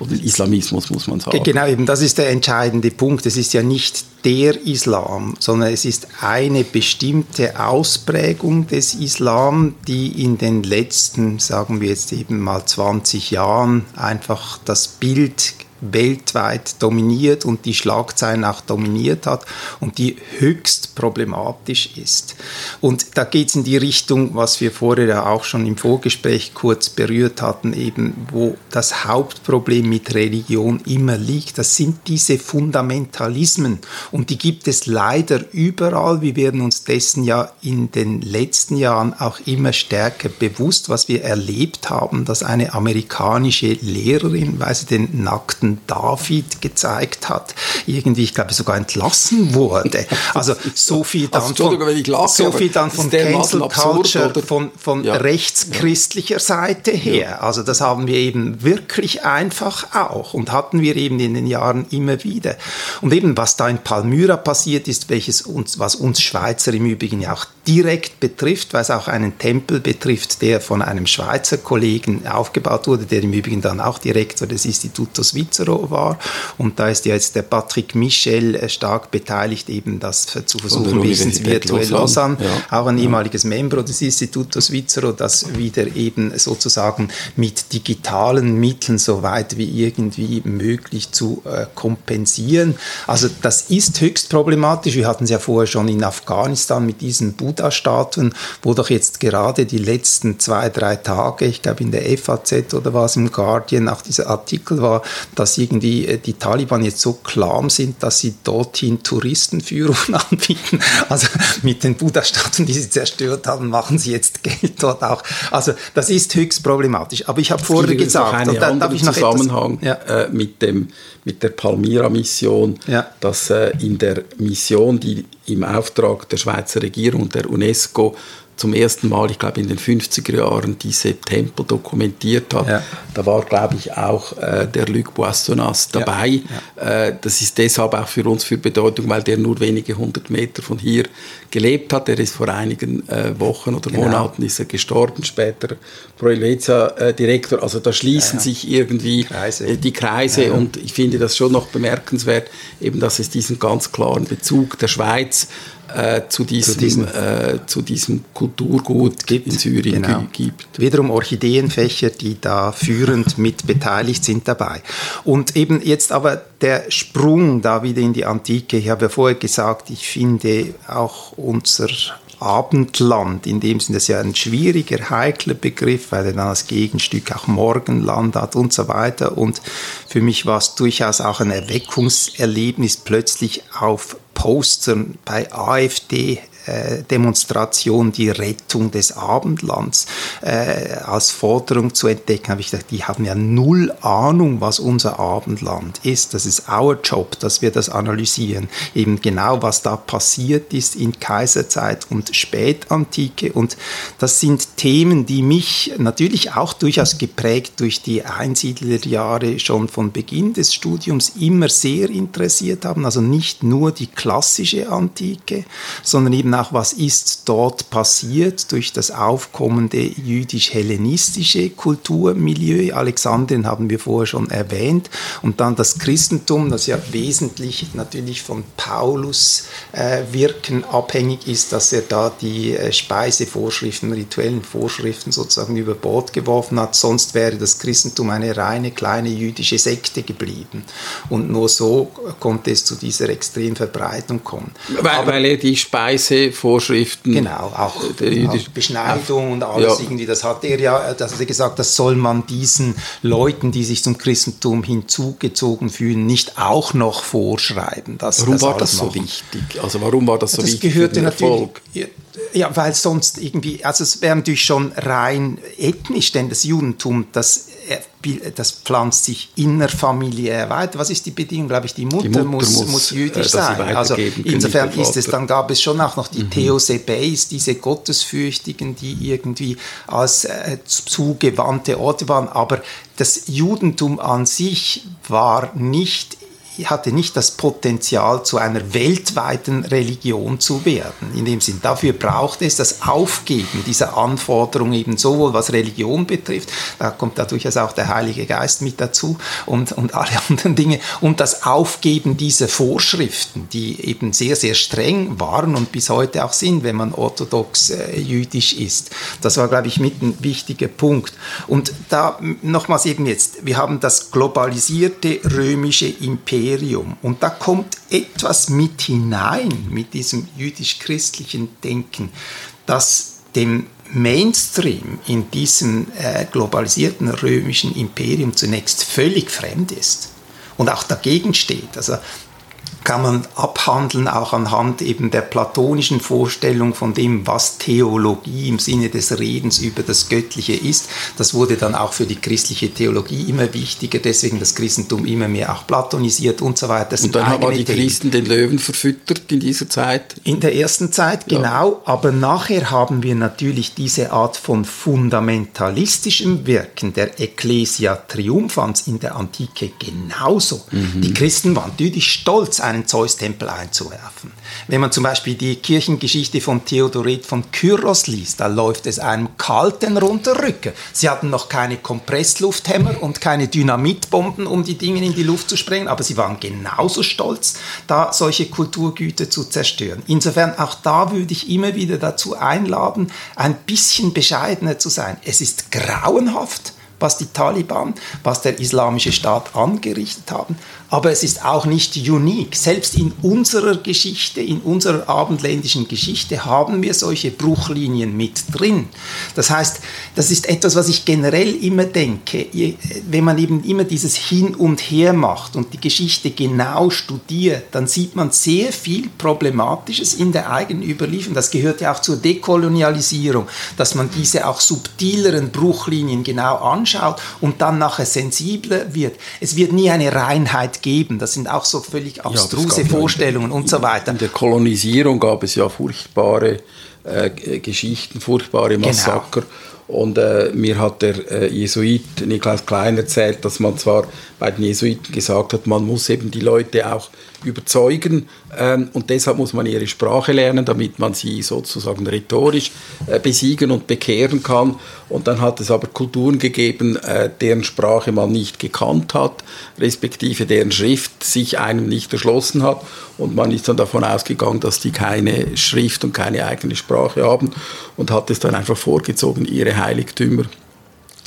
oder den Islamismus, muss man sagen. Genau, eben das ist der entscheidende Punkt. Es ist ja nicht der Islam, sondern es ist eine bestimmte Ausprägung des Islam, die in den letzten, sagen wir jetzt eben mal 20 Jahren, einfach das Bild weltweit dominiert und die Schlagzeilen auch dominiert hat und die höchst problematisch ist. Und da geht es in die Richtung, was wir vorher ja auch schon im Vorgespräch kurz berührt hatten, eben wo das Hauptproblem mit Religion immer liegt. Das sind diese Fundamentalismen und die gibt es leider überall. Wir werden uns dessen ja in den letzten Jahren auch immer stärker bewusst, was wir erlebt haben, dass eine amerikanische Lehrerin, weil sie den nackten toten David gezeigt hat, irgendwie, ich glaube, sogar entlassen wurde. Also so viel dann also, von, lache, so viel dann von Cancel Culture, von, von ja. rechtschristlicher Seite her. Ja. Also das haben wir eben wirklich einfach auch und hatten wir eben in den Jahren immer wieder. Und eben, was da in Palmyra passiert ist, welches uns, was uns Schweizer im Übrigen ja auch direkt betrifft, weil es auch einen Tempel betrifft, der von einem Schweizer Kollegen aufgebaut wurde, der im Übrigen dann auch Direktor des Instituto Svizzero war. Und da ist jetzt der Patrick Michel äh, stark beteiligt, eben das zu versuchen, wenigstens virtuell Lausanne, ja. auch ein ehemaliges Membro des Instituto Svizzero, das wieder eben sozusagen mit digitalen Mitteln so weit wie irgendwie möglich zu äh, kompensieren. Also das ist höchst problematisch. Wir hatten es ja vorher schon in Afghanistan mit diesen Buddha-Statuen, wo doch jetzt gerade die letzten zwei, drei Tage, ich glaube in der FAZ oder was im Guardian, auch dieser Artikel war, dass irgendwie äh, die Taliban jetzt so klam sind, dass sie dorthin Touristenführungen <laughs> anbieten. Also mit den Buddha-Statuen, die sie zerstört haben, machen sie jetzt Geld dort auch. Also das ist höchst problematisch. Aber ich habe vorher gesagt, und dann darf ich noch Zusammenhang etwas, ja. äh, mit, dem, mit der Palmyra-Mission, ja. dass äh, in der Mission, die im Auftrag der Schweizer Regierung und der UNESCO zum ersten Mal, ich glaube in den 50er Jahren, diese Tempel dokumentiert hat. Ja. Da war, glaube ich, auch äh, der Luc Boissonnas dabei. Ja. Ja. Äh, das ist deshalb auch für uns für Bedeutung, weil der nur wenige hundert Meter von hier gelebt hat. Der ist vor einigen äh, Wochen oder genau. Monaten ist er gestorben, später Pro Helvetia-Direktor. also da schließen sich irgendwie Kreise. Äh, die Kreise und ich finde das schon noch bemerkenswert, eben dass es diesen ganz klaren Bezug der Schweiz äh, zu, diesem, zu, diesem, äh, zu diesem Kulturgut gibt, in Syrien genau. gibt. Wiederum Orchideenfächer, die da führend <laughs> mit beteiligt sind dabei. Und eben jetzt aber der Sprung da wieder in die Antike. Ich habe ja vorher gesagt, ich finde auch unser Abendland, in dem Sinne, das ist ja ein schwieriger, heikler Begriff, weil er dann als Gegenstück auch Morgenland hat und so weiter. Und für mich war es durchaus auch ein Erweckungserlebnis, plötzlich auf Postern bei AfD äh, Demonstration die Rettung des Abendlands äh, als Forderung zu entdecken, habe ich gedacht, die haben ja null Ahnung, was unser Abendland ist. Das ist our Job, dass wir das analysieren. Eben genau, was da passiert ist in Kaiserzeit und Spätantike. Und das sind Themen, die mich natürlich auch durchaus geprägt durch die Einsiedlerjahre schon von Beginn des Studiums immer sehr interessiert haben. Also nicht nur die klassische Antike, sondern eben auch, was ist dort passiert durch das aufkommende jüdisch-hellenistische Kulturmilieu. Alexandrien haben wir vorher schon erwähnt. Und dann das Christentum, das ja wesentlich natürlich von Paulus äh, Wirken abhängig ist, dass er da die äh, Speisevorschriften, rituellen Vorschriften sozusagen über Bord geworfen hat. Sonst wäre das Christentum eine reine kleine jüdische Sekte geblieben. Und nur so konnte es zu dieser extremen Verbreitung kommen. Weil, weil er die Speise Vorschriften. Genau, auch, äh, auch Beschneidung und alles ja. irgendwie. Das hat er ja, das hat er gesagt, das soll man diesen Leuten, die sich zum Christentum hinzugezogen fühlen, nicht auch noch vorschreiben. Das, warum das war das so wichtig? Also warum war das so das wichtig gehörte für den Erfolg? Ja, weil sonst irgendwie, also es wäre natürlich schon rein ethnisch, denn das Judentum, das das pflanzt sich innerfamiliär weiter. Was ist die Bedingung? Glaube ich, die Mutter, die Mutter muss, muss, muss, jüdisch äh, sein. Also insofern ist es, dann gab es schon auch noch die mhm. Theosebes, diese Gottesfürchtigen, die irgendwie als äh, zugewandte Orte waren. Aber das Judentum an sich war nicht hatte nicht das Potenzial, zu einer weltweiten Religion zu werden. In dem Sinn, dafür braucht es das Aufgeben dieser Anforderungen, eben sowohl was Religion betrifft, da kommt da durchaus auch der Heilige Geist mit dazu und, und alle <laughs> anderen Dinge, und das Aufgeben dieser Vorschriften, die eben sehr, sehr streng waren und bis heute auch sind, wenn man orthodox äh, jüdisch ist. Das war, glaube ich, mit ein wichtiger Punkt. Und da nochmals eben jetzt, wir haben das globalisierte römische Imperium, Imperium. Und da kommt etwas mit hinein, mit diesem jüdisch-christlichen Denken, das dem Mainstream in diesem äh, globalisierten römischen Imperium zunächst völlig fremd ist und auch dagegen steht. Also kann man abhandeln, auch anhand eben der platonischen Vorstellung von dem, was Theologie im Sinne des Redens über das Göttliche ist. Das wurde dann auch für die christliche Theologie immer wichtiger, deswegen das Christentum immer mehr auch platonisiert und so weiter. Das und dann haben die Themen. Christen den Löwen verfüttert in dieser Zeit? In der ersten Zeit, genau. Ja. Aber nachher haben wir natürlich diese Art von fundamentalistischem Wirken der Ecclesia Triumphans in der Antike genauso. Mhm. Die Christen waren natürlich stolz, ein einen Zeus-Tempel einzuwerfen. Wenn man zum Beispiel die Kirchengeschichte von Theodoret von Kyros liest, da läuft es einem kalten Runterrücken. Sie hatten noch keine Kompresslufthämmer und keine Dynamitbomben, um die Dinge in die Luft zu sprengen, aber sie waren genauso stolz, da solche Kulturgüter zu zerstören. Insofern auch da würde ich immer wieder dazu einladen, ein bisschen bescheidener zu sein. Es ist grauenhaft, was die Taliban, was der Islamische Staat angerichtet haben aber es ist auch nicht unique. Selbst in unserer Geschichte, in unserer abendländischen Geschichte haben wir solche Bruchlinien mit drin. Das heißt, das ist etwas, was ich generell immer denke, wenn man eben immer dieses Hin und Her macht und die Geschichte genau studiert, dann sieht man sehr viel Problematisches in der eigenen Überlieferung. Das gehört ja auch zur Dekolonialisierung, dass man diese auch subtileren Bruchlinien genau anschaut und dann nachher sensibler wird. Es wird nie eine Reinheit geben. Das sind auch so völlig abstruse ja, Vorstellungen und so weiter. In der Kolonisierung gab es ja furchtbare äh, Geschichten, furchtbare genau. Massaker. Genau. Und äh, mir hat der äh, Jesuit Niklas Klein erzählt, dass man zwar bei den Jesuiten gesagt hat, man muss eben die Leute auch überzeugen ähm, und deshalb muss man ihre Sprache lernen, damit man sie sozusagen rhetorisch äh, besiegen und bekehren kann. Und dann hat es aber Kulturen gegeben, äh, deren Sprache man nicht gekannt hat, respektive deren Schrift sich einem nicht erschlossen hat. Und man ist dann davon ausgegangen, dass die keine Schrift und keine eigene Sprache haben und hat es dann einfach vorgezogen, ihre Heiligtümer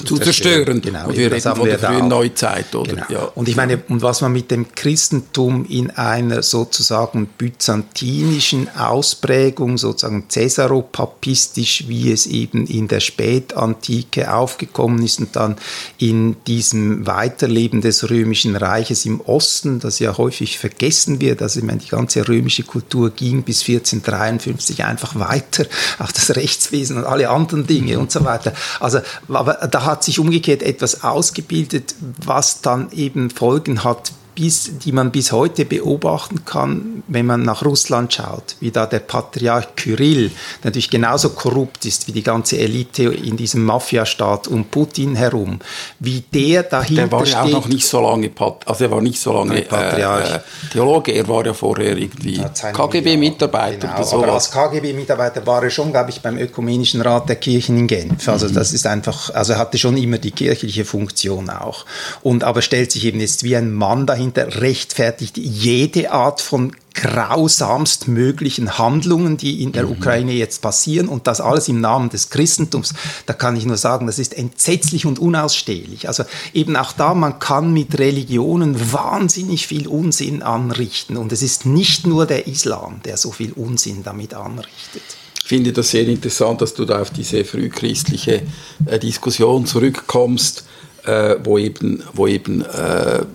zu zerstören. Genau, und wir reden von der frühen Neuzeit. Oder? Genau. Ja. Und ich meine, und was man mit dem Christentum in einer sozusagen byzantinischen Ausprägung, sozusagen cäsaropapistisch, wie es eben in der Spätantike aufgekommen ist und dann in diesem Weiterleben des römischen Reiches im Osten, das ja häufig vergessen wird, also ich meine, die ganze römische Kultur ging bis 1453 einfach weiter, auch das Rechtswesen und alle anderen Dinge mhm. und so weiter. Also, aber da hat sich umgekehrt etwas ausgebildet, was dann eben Folgen hat bis, die man bis heute beobachten kann, wenn man nach Russland schaut, wie da der Patriarch Kyrill natürlich genauso korrupt ist wie die ganze Elite in diesem Mafiastaat um Putin herum, wie der dahinter Der war ja auch noch nicht so lange, also er war nicht so lange Patriarch. Äh, Theologe, er war ja vorher irgendwie KGB-Mitarbeiter genau, oder sowas. Aber als KGB-Mitarbeiter war er schon, glaube ich, beim Ökumenischen Rat der Kirchen in Genf. Also mhm. das ist einfach, also er hatte schon immer die kirchliche Funktion auch. Und aber stellt sich eben jetzt wie ein Mann dahinter, dahinter rechtfertigt jede Art von grausamst möglichen Handlungen, die in der mhm. Ukraine jetzt passieren und das alles im Namen des Christentums. Da kann ich nur sagen, das ist entsetzlich und unausstehlich. Also eben auch da, man kann mit Religionen wahnsinnig viel Unsinn anrichten und es ist nicht nur der Islam, der so viel Unsinn damit anrichtet. Ich finde das sehr interessant, dass du da auf diese frühchristliche äh, Diskussion zurückkommst, äh, wo eben, wo eben äh,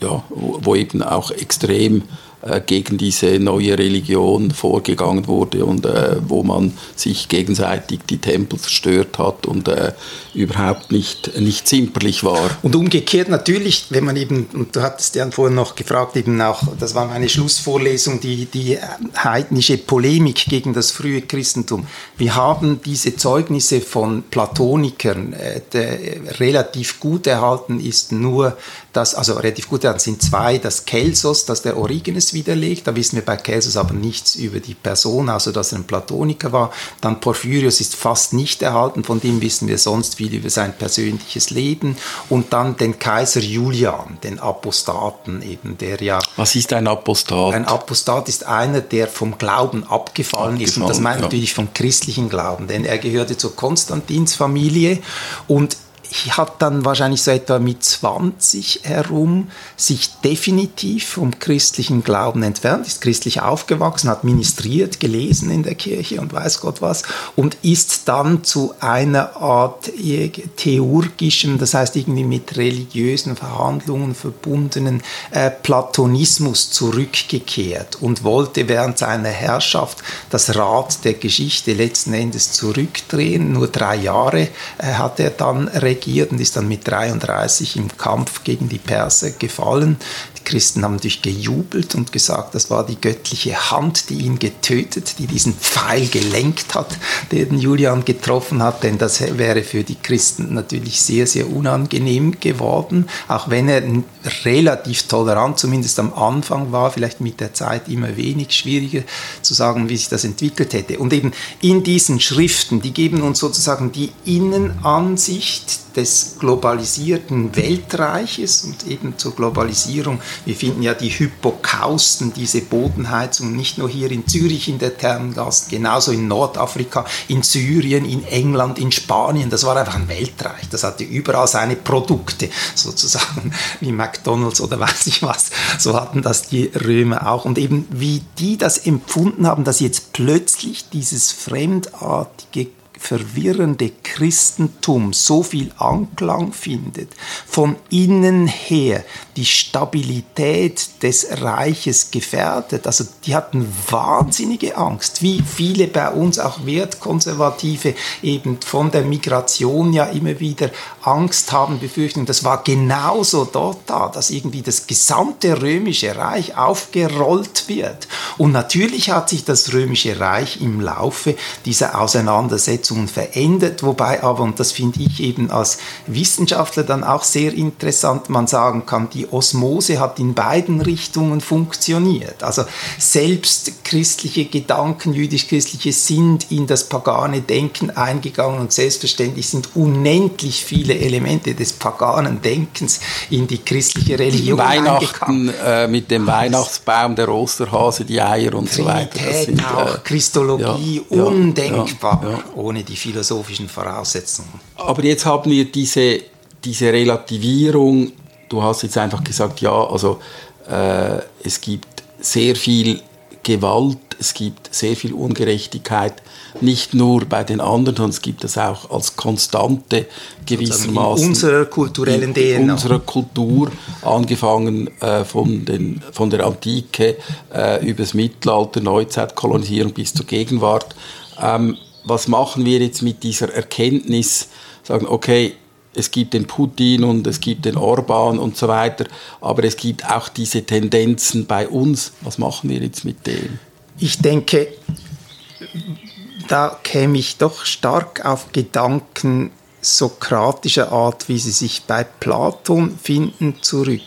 ja, wo eben auch extrem äh, gegen diese neue Religion vorgegangen wurde und äh, wo man sich gegenseitig die Tempel zerstört hat und äh, überhaupt nicht, nicht zimperlich war. Und umgekehrt natürlich, wenn man eben, und du hattest ja vorhin noch gefragt, eben auch, das war meine Schlussvorlesung, die, die heidnische Polemik gegen das frühe Christentum. Wir haben diese Zeugnisse von Platonikern, äh, der relativ gut erhalten ist nur das, also relativ gut erhalten sind zwei, das Kelsos, das der Origenes widerlegt. Da wissen wir bei Celsus aber nichts über die Person, außer dass er ein Platoniker war. Dann Porphyrios ist fast nicht erhalten, von dem wissen wir sonst viel über sein persönliches Leben. Und dann den Kaiser Julian, den Apostaten eben, der ja... Was ist ein Apostat? Ein Apostat ist einer, der vom Glauben abgefallen, abgefallen ist. Und das meint ja. natürlich vom christlichen Glauben, denn er gehörte zur Konstantinsfamilie und hat dann wahrscheinlich so etwa mit 20 herum sich definitiv vom christlichen Glauben entfernt, ist christlich aufgewachsen, hat ministriert, gelesen in der Kirche und weiß Gott was und ist dann zu einer Art theurgischen, das heißt irgendwie mit religiösen Verhandlungen verbundenen äh, Platonismus zurückgekehrt und wollte während seiner Herrschaft das Rad der Geschichte letzten Endes zurückdrehen. Nur drei Jahre äh, hat er dann regiert und ist dann mit 33 im Kampf gegen die Perser gefallen. Die Christen haben natürlich gejubelt und gesagt, das war die göttliche Hand, die ihn getötet, die diesen Pfeil gelenkt hat, den Julian getroffen hat, denn das wäre für die Christen natürlich sehr, sehr unangenehm geworden, auch wenn er relativ tolerant, zumindest am Anfang war, vielleicht mit der Zeit immer wenig schwieriger zu sagen, wie sich das entwickelt hätte. Und eben in diesen Schriften, die geben uns sozusagen die Innenansicht des globalisierten Weltreiches und eben zur Globalisierung. Wir finden ja die Hypokausten, diese Bodenheizung, nicht nur hier in Zürich in der Thermengast, genauso in Nordafrika, in Syrien, in England, in Spanien. Das war einfach ein Weltreich. Das hatte überall seine Produkte, sozusagen <laughs> wie McDonalds oder weiß ich was. So hatten das die Römer auch. Und eben wie die das empfunden haben, dass jetzt plötzlich dieses fremdartige verwirrende Christentum so viel Anklang findet, von innen her die Stabilität des Reiches gefährdet. Also die hatten wahnsinnige Angst, wie viele bei uns auch Wertkonservative eben von der Migration ja immer wieder Angst haben, befürchten. Das war genauso dort da, dass irgendwie das gesamte römische Reich aufgerollt wird. Und natürlich hat sich das römische Reich im Laufe dieser Auseinandersetzung Umsetzungen verändert, wobei aber, und das finde ich eben als Wissenschaftler dann auch sehr interessant, man sagen kann, die Osmose hat in beiden Richtungen funktioniert. Also selbst christliche Gedanken, jüdisch-christliche sind in das pagane Denken eingegangen und selbstverständlich sind unendlich viele Elemente des paganen Denkens in die christliche Religion Weihnachten äh, mit dem Weihnachtsbaum, der Osterhase, die Eier und Trinität so weiter. Das sind, auch, äh, Christologie, ja, undenkbar. Ja, ja ohne die philosophischen Voraussetzungen. Aber jetzt haben wir diese, diese Relativierung, du hast jetzt einfach gesagt, ja, also äh, es gibt sehr viel Gewalt, es gibt sehr viel Ungerechtigkeit, nicht nur bei den anderen, sondern es gibt es auch als Konstante gewissermaßen. In unserer kulturellen DNA. In unserer Kultur, angefangen äh, von, den, von der Antike äh, über das Mittelalter, Neuzeit, Kolonisierung bis zur Gegenwart. Ähm, was machen wir jetzt mit dieser Erkenntnis, sagen, okay, es gibt den Putin und es gibt den Orban und so weiter, aber es gibt auch diese Tendenzen bei uns. Was machen wir jetzt mit dem? Ich denke, da käme ich doch stark auf Gedanken sokratischer Art, wie sie sich bei Platon finden, zurück.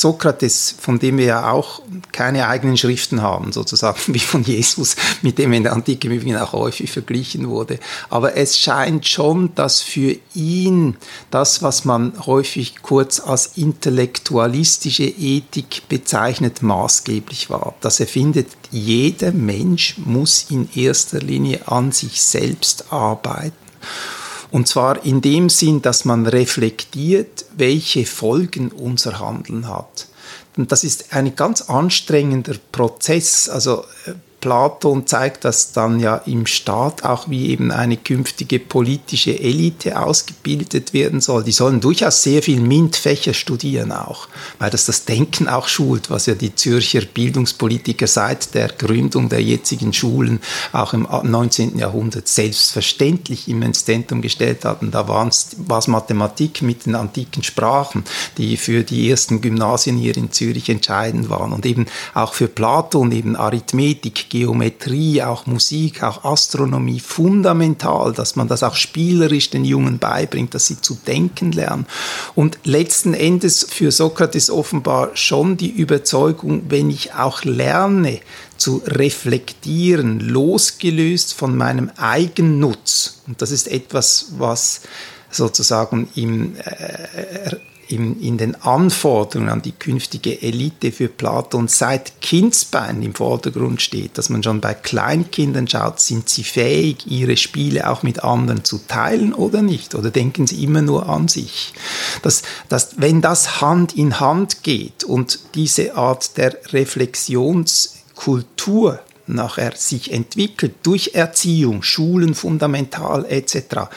Sokrates, von dem wir ja auch keine eigenen Schriften haben, sozusagen <laughs> wie von Jesus, mit dem in der Antike im auch häufig verglichen wurde. Aber es scheint schon, dass für ihn das, was man häufig kurz als intellektualistische Ethik bezeichnet, maßgeblich war. Dass er findet, jeder Mensch muss in erster Linie an sich selbst arbeiten. Und zwar in dem Sinn, dass man reflektiert, welche Folgen unser Handeln hat. Und das ist ein ganz anstrengender Prozess. Also äh, Platon zeigt das dann ja im Staat auch, wie eben eine künftige politische Elite ausgebildet werden soll. Die sollen durchaus sehr viel MINT-Fächer studieren auch, weil das das Denken auch schult, was ja die Zürcher Bildungspolitiker seit der Gründung der jetzigen Schulen auch im 19. Jahrhundert selbstverständlich ins Zentrum gestellt hatten. Da war es Mathematik mit den antiken Sprachen, die für die ersten Gymnasien hier in Zürich entscheidend waren und eben auch für Platon eben Arithmetik, Geometrie, auch Musik, auch Astronomie fundamental, dass man das auch spielerisch den Jungen beibringt, dass sie zu denken lernen. Und letzten Endes für Sokrates offenbar schon die Überzeugung, wenn ich auch lerne, zu reflektieren, losgelöst von meinem Eigennutz. Und das ist etwas, was sozusagen im äh, in, in den Anforderungen an die künftige Elite für Platon seit Kindsbein im Vordergrund steht, dass man schon bei Kleinkindern schaut, sind sie fähig, ihre Spiele auch mit anderen zu teilen oder nicht? Oder denken sie immer nur an sich? Dass, dass, wenn das Hand in Hand geht und diese Art der Reflexionskultur nachher sich entwickelt durch Erziehung, Schulen fundamental etc.,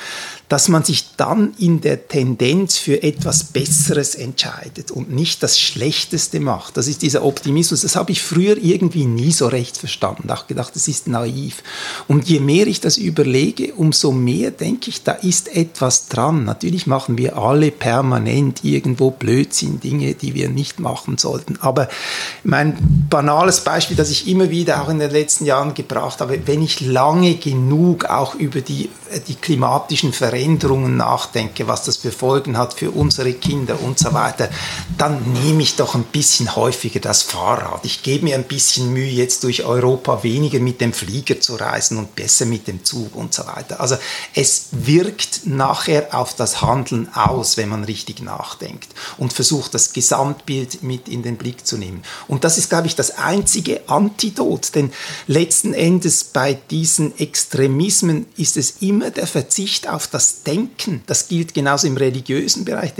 dass man sich dann in der Tendenz für etwas Besseres entscheidet und nicht das Schlechteste macht. Das ist dieser Optimismus. Das habe ich früher irgendwie nie so recht verstanden. Auch gedacht, das ist naiv. Und je mehr ich das überlege, umso mehr denke ich, da ist etwas dran. Natürlich machen wir alle permanent irgendwo Blödsinn, Dinge, die wir nicht machen sollten. Aber mein banales Beispiel, das ich immer wieder auch in den letzten Jahren gebracht habe, wenn ich lange genug auch über die, die klimatischen Veränderungen Veränderungen nachdenke, was das für Folgen hat für unsere Kinder und so weiter, dann nehme ich doch ein bisschen häufiger das Fahrrad. Ich gebe mir ein bisschen Mühe, jetzt durch Europa weniger mit dem Flieger zu reisen und besser mit dem Zug und so weiter. Also es wirkt nachher auf das Handeln aus, wenn man richtig nachdenkt und versucht, das Gesamtbild mit in den Blick zu nehmen. Und das ist, glaube ich, das einzige Antidot, denn letzten Endes bei diesen Extremismen ist es immer der Verzicht auf das das Denken, das gilt genauso im religiösen Bereich,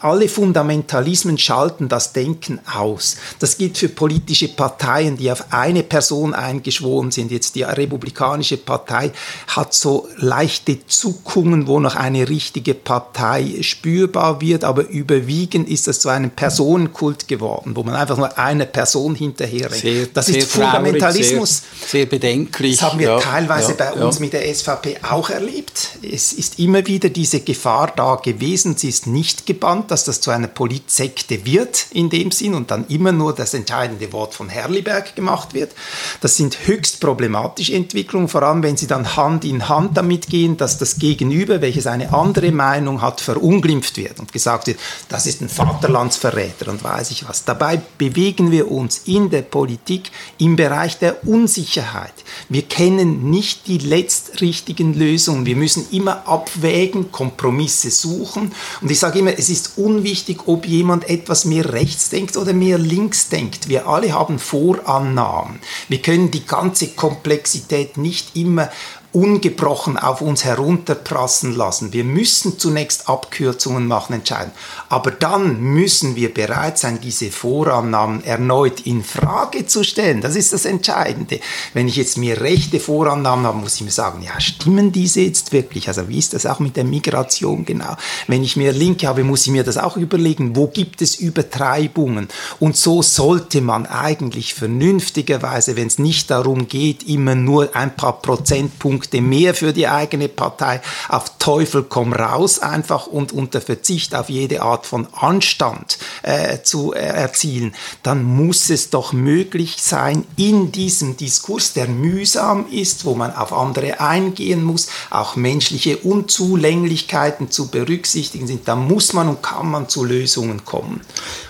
alle Fundamentalismen schalten das Denken aus. Das gilt für politische Parteien, die auf eine Person eingeschworen sind. Jetzt die Republikanische Partei hat so leichte Zuckungen, wo noch eine richtige Partei spürbar wird, aber überwiegend ist das zu einem Personenkult geworden, wo man einfach nur eine Person hinterher rennt. Das ist Fundamentalismus. Sehr, sehr, bedenklich. Das haben wir ja, teilweise ja, bei uns ja. mit der SVP auch erlebt. Es ist immer immer wieder diese Gefahr da gewesen. Sie ist nicht gebannt, dass das zu einer Politsekte wird in dem Sinn und dann immer nur das entscheidende Wort von Herliberg gemacht wird. Das sind höchst problematische Entwicklungen, vor allem wenn sie dann Hand in Hand damit gehen, dass das Gegenüber, welches eine andere Meinung hat, verunglimpft wird und gesagt wird, das ist ein Vaterlandsverräter und weiß ich was. Dabei bewegen wir uns in der Politik im Bereich der Unsicherheit. Wir kennen nicht die letztrichtigen Lösungen. Wir müssen immer abwägen, abwägen, Kompromisse suchen. Und ich sage immer, es ist unwichtig, ob jemand etwas mehr rechts denkt oder mehr links denkt. Wir alle haben Vorannahmen. Wir können die ganze Komplexität nicht immer ungebrochen auf uns herunterprassen lassen. Wir müssen zunächst Abkürzungen machen, entscheiden. Aber dann müssen wir bereit sein, diese Vorannahmen erneut in Frage zu stellen. Das ist das Entscheidende. Wenn ich jetzt mir rechte Vorannahmen habe, muss ich mir sagen, ja, stimmen diese jetzt wirklich? Also wie ist das auch mit der Migration genau? Wenn ich mir linke habe, muss ich mir das auch überlegen, wo gibt es Übertreibungen? Und so sollte man eigentlich vernünftigerweise, wenn es nicht darum geht, immer nur ein paar Prozentpunkte Punkte mehr für die eigene Partei, auf Teufel komm raus einfach und unter Verzicht auf jede Art von Anstand äh, zu äh, erzielen, dann muss es doch möglich sein, in diesem Diskurs, der mühsam ist, wo man auf andere eingehen muss, auch menschliche Unzulänglichkeiten zu berücksichtigen sind, da muss man und kann man zu Lösungen kommen.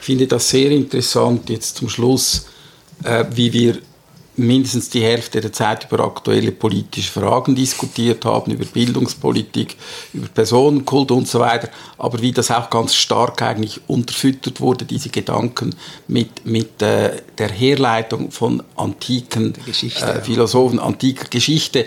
Ich finde das sehr interessant jetzt zum Schluss, äh, wie wir mindestens die Hälfte der Zeit über aktuelle politische Fragen diskutiert haben, über Bildungspolitik, über Personenkult und so weiter, aber wie das auch ganz stark eigentlich unterfüttert wurde, diese Gedanken mit, mit äh, der Herleitung von antiken äh, Philosophen, antiker Geschichte.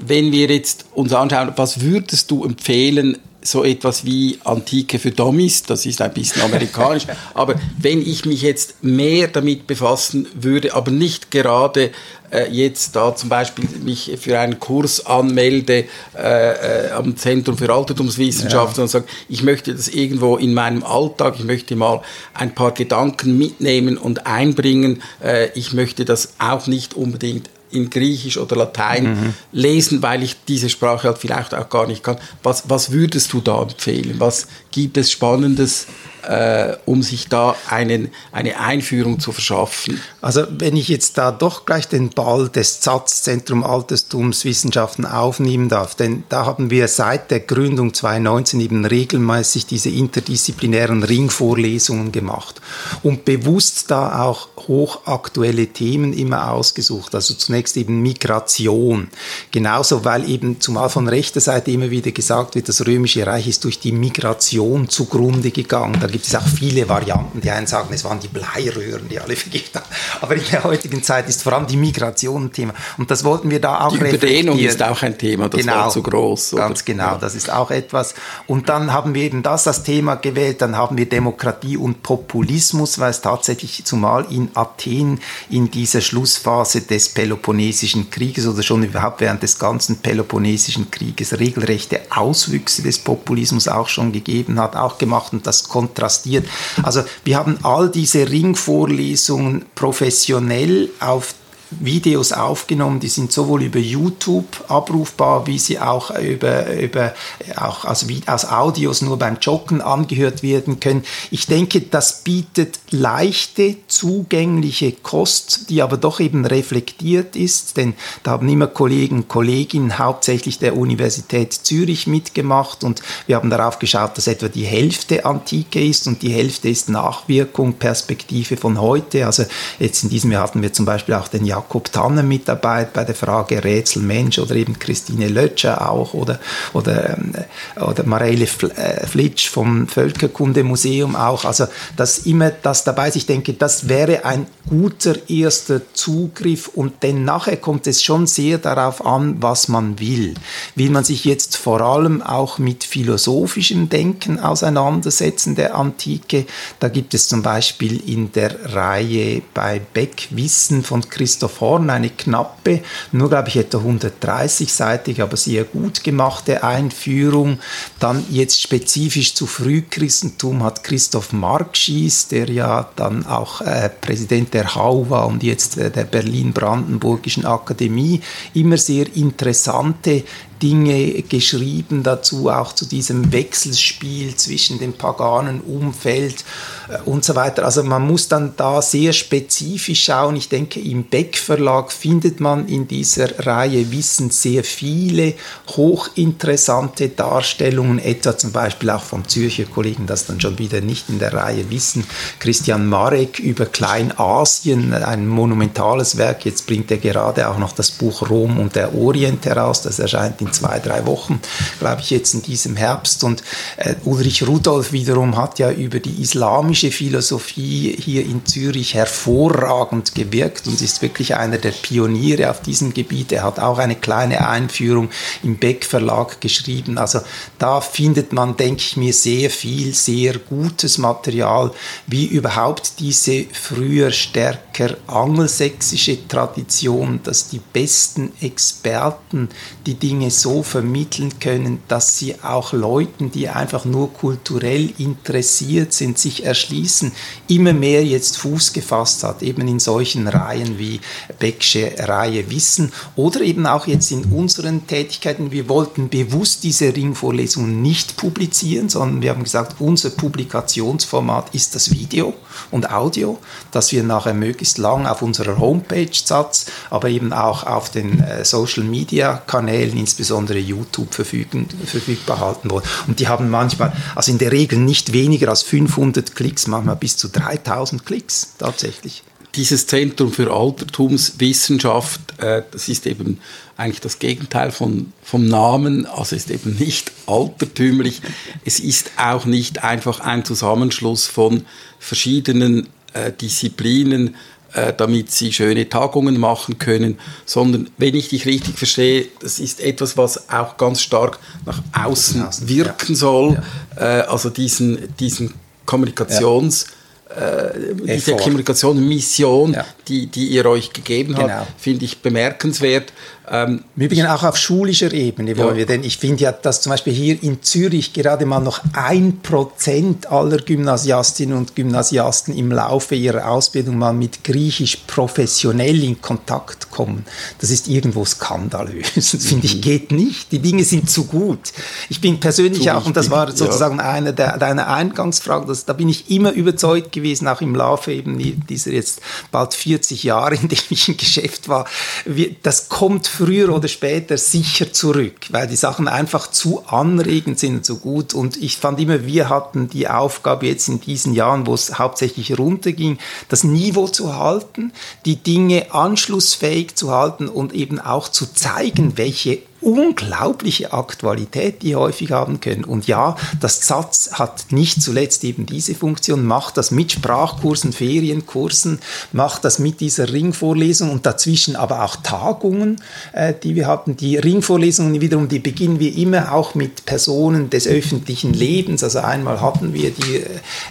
Wenn wir jetzt uns anschauen, was würdest du empfehlen, so etwas wie Antike für Dummies, das ist ein bisschen amerikanisch, <laughs> aber wenn ich mich jetzt mehr damit befassen würde, aber nicht gerade äh, jetzt da zum Beispiel mich für einen Kurs anmelde äh, äh, am Zentrum für Altertumswissenschaften ja. und sage, ich möchte das irgendwo in meinem Alltag, ich möchte mal ein paar Gedanken mitnehmen und einbringen, äh, ich möchte das auch nicht unbedingt in Griechisch oder Latein mhm. lesen, weil ich diese Sprache halt vielleicht auch gar nicht kann. Was, was würdest du da empfehlen? Was gibt es Spannendes äh, um sich da einen, eine Einführung zu verschaffen. Also wenn ich jetzt da doch gleich den Ball des ZAZ, Zentrum Altertumswissenschaften, aufnehmen darf, denn da haben wir seit der Gründung 2019 eben regelmäßig diese interdisziplinären Ringvorlesungen gemacht und bewusst da auch hochaktuelle Themen immer ausgesucht. Also zunächst eben Migration. Genauso, weil eben zumal von rechter Seite immer wieder gesagt wird, das Römische Reich ist durch die Migration zugrunde gegangen gibt es auch viele Varianten. Die einen sagen, es waren die Bleiröhren, die alle vergiftet haben. Aber in der heutigen Zeit ist vor allem die Migration ein Thema. Und das wollten wir da auch Die Überdehnung ist auch ein Thema, das genau, war zu groß. Oder? Ganz genau, das ist auch etwas. Und dann haben wir eben das als Thema gewählt, dann haben wir Demokratie und Populismus, weil es tatsächlich zumal in Athen in dieser Schlussphase des Peloponnesischen Krieges oder schon überhaupt während des ganzen Peloponnesischen Krieges regelrechte Auswüchse des Populismus auch schon gegeben hat, auch gemacht und das kontrastiert. Also wir haben all diese Ringvorlesungen professionell auf Videos aufgenommen, die sind sowohl über YouTube abrufbar, wie sie auch über, über auch als, als Audios nur beim Joggen angehört werden können. Ich denke, das bietet leichte, zugängliche Kost, die aber doch eben reflektiert ist, denn da haben immer Kollegen Kolleginnen hauptsächlich der Universität Zürich mitgemacht und wir haben darauf geschaut, dass etwa die Hälfte Antike ist und die Hälfte ist Nachwirkung, Perspektive von heute. Also jetzt in diesem Jahr hatten wir zum Beispiel auch den Jahr Jakob Tanner mit dabei bei der Frage Rätsel Mensch oder eben Christine Lötscher auch oder, oder, ähm, oder Mareile äh, Flitsch vom Völkerkundemuseum auch. Also das immer das dabei ist. Ich denke, das wäre ein guter erster Zugriff und denn nachher kommt es schon sehr darauf an, was man will. Will man sich jetzt vor allem auch mit philosophischem Denken auseinandersetzen der Antike? Da gibt es zum Beispiel in der Reihe bei Beck Wissen von Christoph Horn eine knappe, nur glaube ich etwa 130-seitige, aber sehr gut gemachte Einführung. Dann jetzt spezifisch zu Frühchristentum hat Christoph Markschies, der ja dann auch äh, Präsident der HAU war und jetzt äh, der Berlin-Brandenburgischen Akademie, immer sehr interessante Dinge geschrieben dazu, auch zu diesem Wechselspiel zwischen dem paganen Umfeld äh, und so weiter. Also man muss dann da sehr spezifisch schauen. Ich denke, im Beck Verlag findet man in dieser Reihe Wissen sehr viele hochinteressante Darstellungen, etwa zum Beispiel auch vom Zürcher Kollegen, das dann schon wieder nicht in der Reihe Wissen, Christian Marek über Kleinasien, ein monumentales Werk. Jetzt bringt er gerade auch noch das Buch Rom und der Orient heraus, das erscheint in zwei, drei Wochen, glaube ich, jetzt in diesem Herbst. Und äh, Ulrich Rudolf wiederum hat ja über die islamische Philosophie hier in Zürich hervorragend gewirkt und ist wirklich einer der Pioniere auf diesem Gebiet. Er hat auch eine kleine Einführung im Beck Verlag geschrieben. Also da findet man, denke ich mir, sehr viel, sehr gutes Material, wie überhaupt diese früher stärker angelsächsische Tradition, dass die besten Experten die Dinge so vermitteln können, dass sie auch Leuten, die einfach nur kulturell interessiert sind, sich erschließen, immer mehr jetzt Fuß gefasst hat, eben in solchen Reihen wie Becksche Reihe Wissen oder eben auch jetzt in unseren Tätigkeiten. Wir wollten bewusst diese Ringvorlesungen nicht publizieren, sondern wir haben gesagt, unser Publikationsformat ist das Video und Audio, das wir nachher möglichst lang auf unserer Homepage Satz, aber eben auch auf den äh, Social Media Kanälen, insbesondere insbesondere YouTube verfügen, verfügbar halten wollen. Und die haben manchmal, also in der Regel nicht weniger als 500 Klicks, manchmal bis zu 3000 Klicks tatsächlich. Dieses Zentrum für Altertumswissenschaft, äh, das ist eben eigentlich das Gegenteil von, vom Namen, also ist eben nicht altertümlich. Es ist auch nicht einfach ein Zusammenschluss von verschiedenen äh, Disziplinen, äh, damit sie schöne Tagungen machen können, sondern wenn ich dich richtig verstehe, das ist etwas, was auch ganz stark nach außen wirken soll, ja. Äh, also diesen, diesen Kommunikations- ja äh, diese Kommunikation, Mission, ja. die, die ihr euch gegeben habt, genau. finde ich bemerkenswert. Ähm, Im Übrigen auch auf schulischer Ebene wollen ja. wir, denn ich finde ja, dass zum Beispiel hier in Zürich gerade mal noch ein Prozent aller Gymnasiastinnen und Gymnasiasten im Laufe ihrer Ausbildung mal mit Griechisch professionell in Kontakt kommen. Das ist irgendwo skandalös. Das finde ich mhm. geht nicht. Die Dinge sind zu gut. Ich bin persönlich zu auch, und das war sozusagen ja. eine der, deiner Eingangsfragen, dass, da bin ich immer überzeugt gewesen, auch im Laufe eben dieser jetzt bald 40 Jahre, in dem ich im Geschäft war. Das kommt früher oder später sicher zurück, weil die Sachen einfach zu anregend sind und so gut. Und ich fand immer, wir hatten die Aufgabe jetzt in diesen Jahren, wo es hauptsächlich runterging, das Niveau zu halten, die Dinge anschlussfähig zu halten und eben auch zu zeigen, welche unglaubliche Aktualität, die häufig haben können. Und ja, das Satz hat nicht zuletzt eben diese Funktion, macht das mit Sprachkursen, Ferienkursen, macht das mit dieser Ringvorlesung und dazwischen aber auch Tagungen, äh, die wir hatten. Die Ringvorlesungen wiederum, die beginnen wir immer auch mit Personen des öffentlichen Lebens. Also einmal hatten wir die,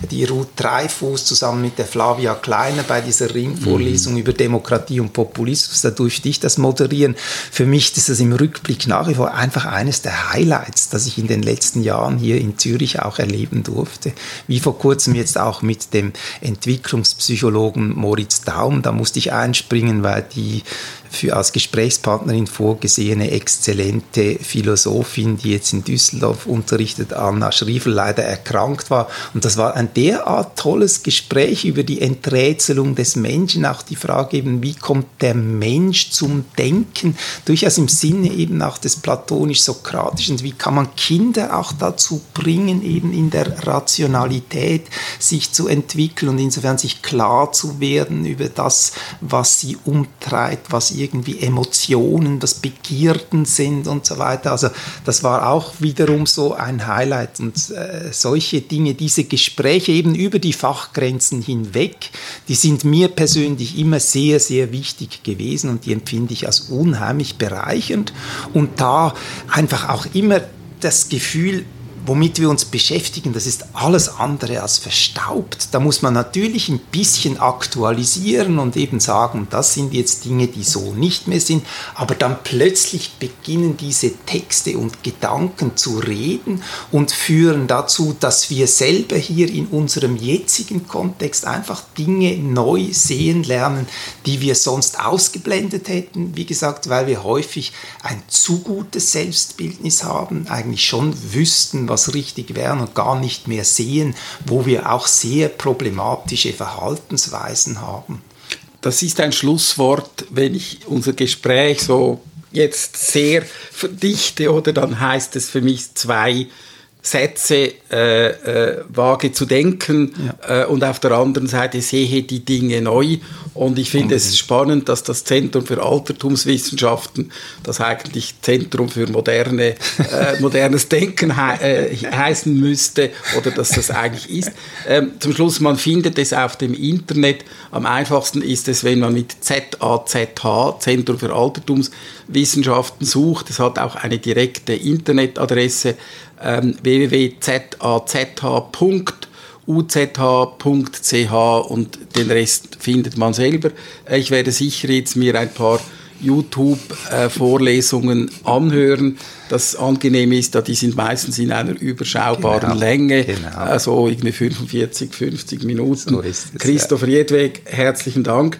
die Ruth Dreifuß zusammen mit der Flavia Kleiner bei dieser Ringvorlesung mhm. über Demokratie und Populismus. Da durfte ich das moderieren. Für mich ist das im Rückblick nach wie vor einfach eines der Highlights, das ich in den letzten Jahren hier in Zürich auch erleben durfte. Wie vor kurzem jetzt auch mit dem Entwicklungspsychologen Moritz Daum. Da musste ich einspringen, weil die für als Gesprächspartnerin vorgesehene exzellente Philosophin, die jetzt in Düsseldorf unterrichtet, Anna Schriefel, leider erkrankt war. Und das war ein derart tolles Gespräch über die Enträtselung des Menschen, auch die Frage eben, wie kommt der Mensch zum Denken, durchaus im Sinne eben auch des platonisch-sokratischen, wie kann man Kinder auch dazu bringen, eben in der Rationalität sich zu entwickeln und insofern sich klar zu werden über das, was sie umtreibt, was irgendwie Emotionen, was Begierden sind und so weiter. Also das war auch wiederum so ein Highlight und äh, solche Dinge, diese Gespräche eben über die Fachgrenzen hinweg, die sind mir persönlich immer sehr, sehr wichtig gewesen und die empfinde ich als unheimlich bereichernd und da einfach auch immer das Gefühl, womit wir uns beschäftigen, das ist alles andere als verstaubt. Da muss man natürlich ein bisschen aktualisieren und eben sagen, das sind jetzt Dinge, die so nicht mehr sind, aber dann plötzlich beginnen diese Texte und Gedanken zu reden und führen dazu, dass wir selber hier in unserem jetzigen Kontext einfach Dinge neu sehen lernen, die wir sonst ausgeblendet hätten, wie gesagt, weil wir häufig ein zu gutes Selbstbildnis haben, eigentlich schon wüssten, was was richtig wären und gar nicht mehr sehen, wo wir auch sehr problematische Verhaltensweisen haben. Das ist ein Schlusswort, wenn ich unser Gespräch so jetzt sehr verdichte, oder dann heißt es für mich zwei Sätze äh, äh, wage zu denken ja. äh, und auf der anderen Seite sehe die Dinge neu. Und ich finde es spannend, dass das Zentrum für Altertumswissenschaften, das eigentlich Zentrum für moderne, äh, modernes Denken he äh, heißen müsste oder dass das eigentlich ist. Ähm, zum Schluss, man findet es auf dem Internet. Am einfachsten ist es, wenn man mit ZAZH, Zentrum für Altertumswissenschaften, sucht. Es hat auch eine direkte Internetadresse ähm, www.zh.uzh.ch und den Rest findet man selber. Ich werde sicher jetzt mir ein paar YouTube-Vorlesungen anhören. Das Angenehme ist, da die sind meistens in einer überschaubaren genau, Länge, genau. also irgendwie 45, 50 Minuten. So Christopher ja. Jedweg, herzlichen Dank.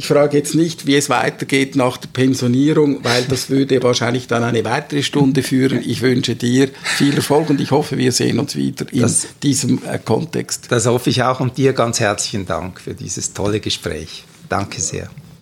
Ich frage jetzt nicht, wie es weitergeht nach der Pensionierung, weil das würde wahrscheinlich dann eine weitere Stunde führen. Ich wünsche dir viel Erfolg und ich hoffe, wir sehen uns wieder in das, diesem äh, Kontext. Das hoffe ich auch und dir ganz herzlichen Dank für dieses tolle Gespräch. Danke sehr.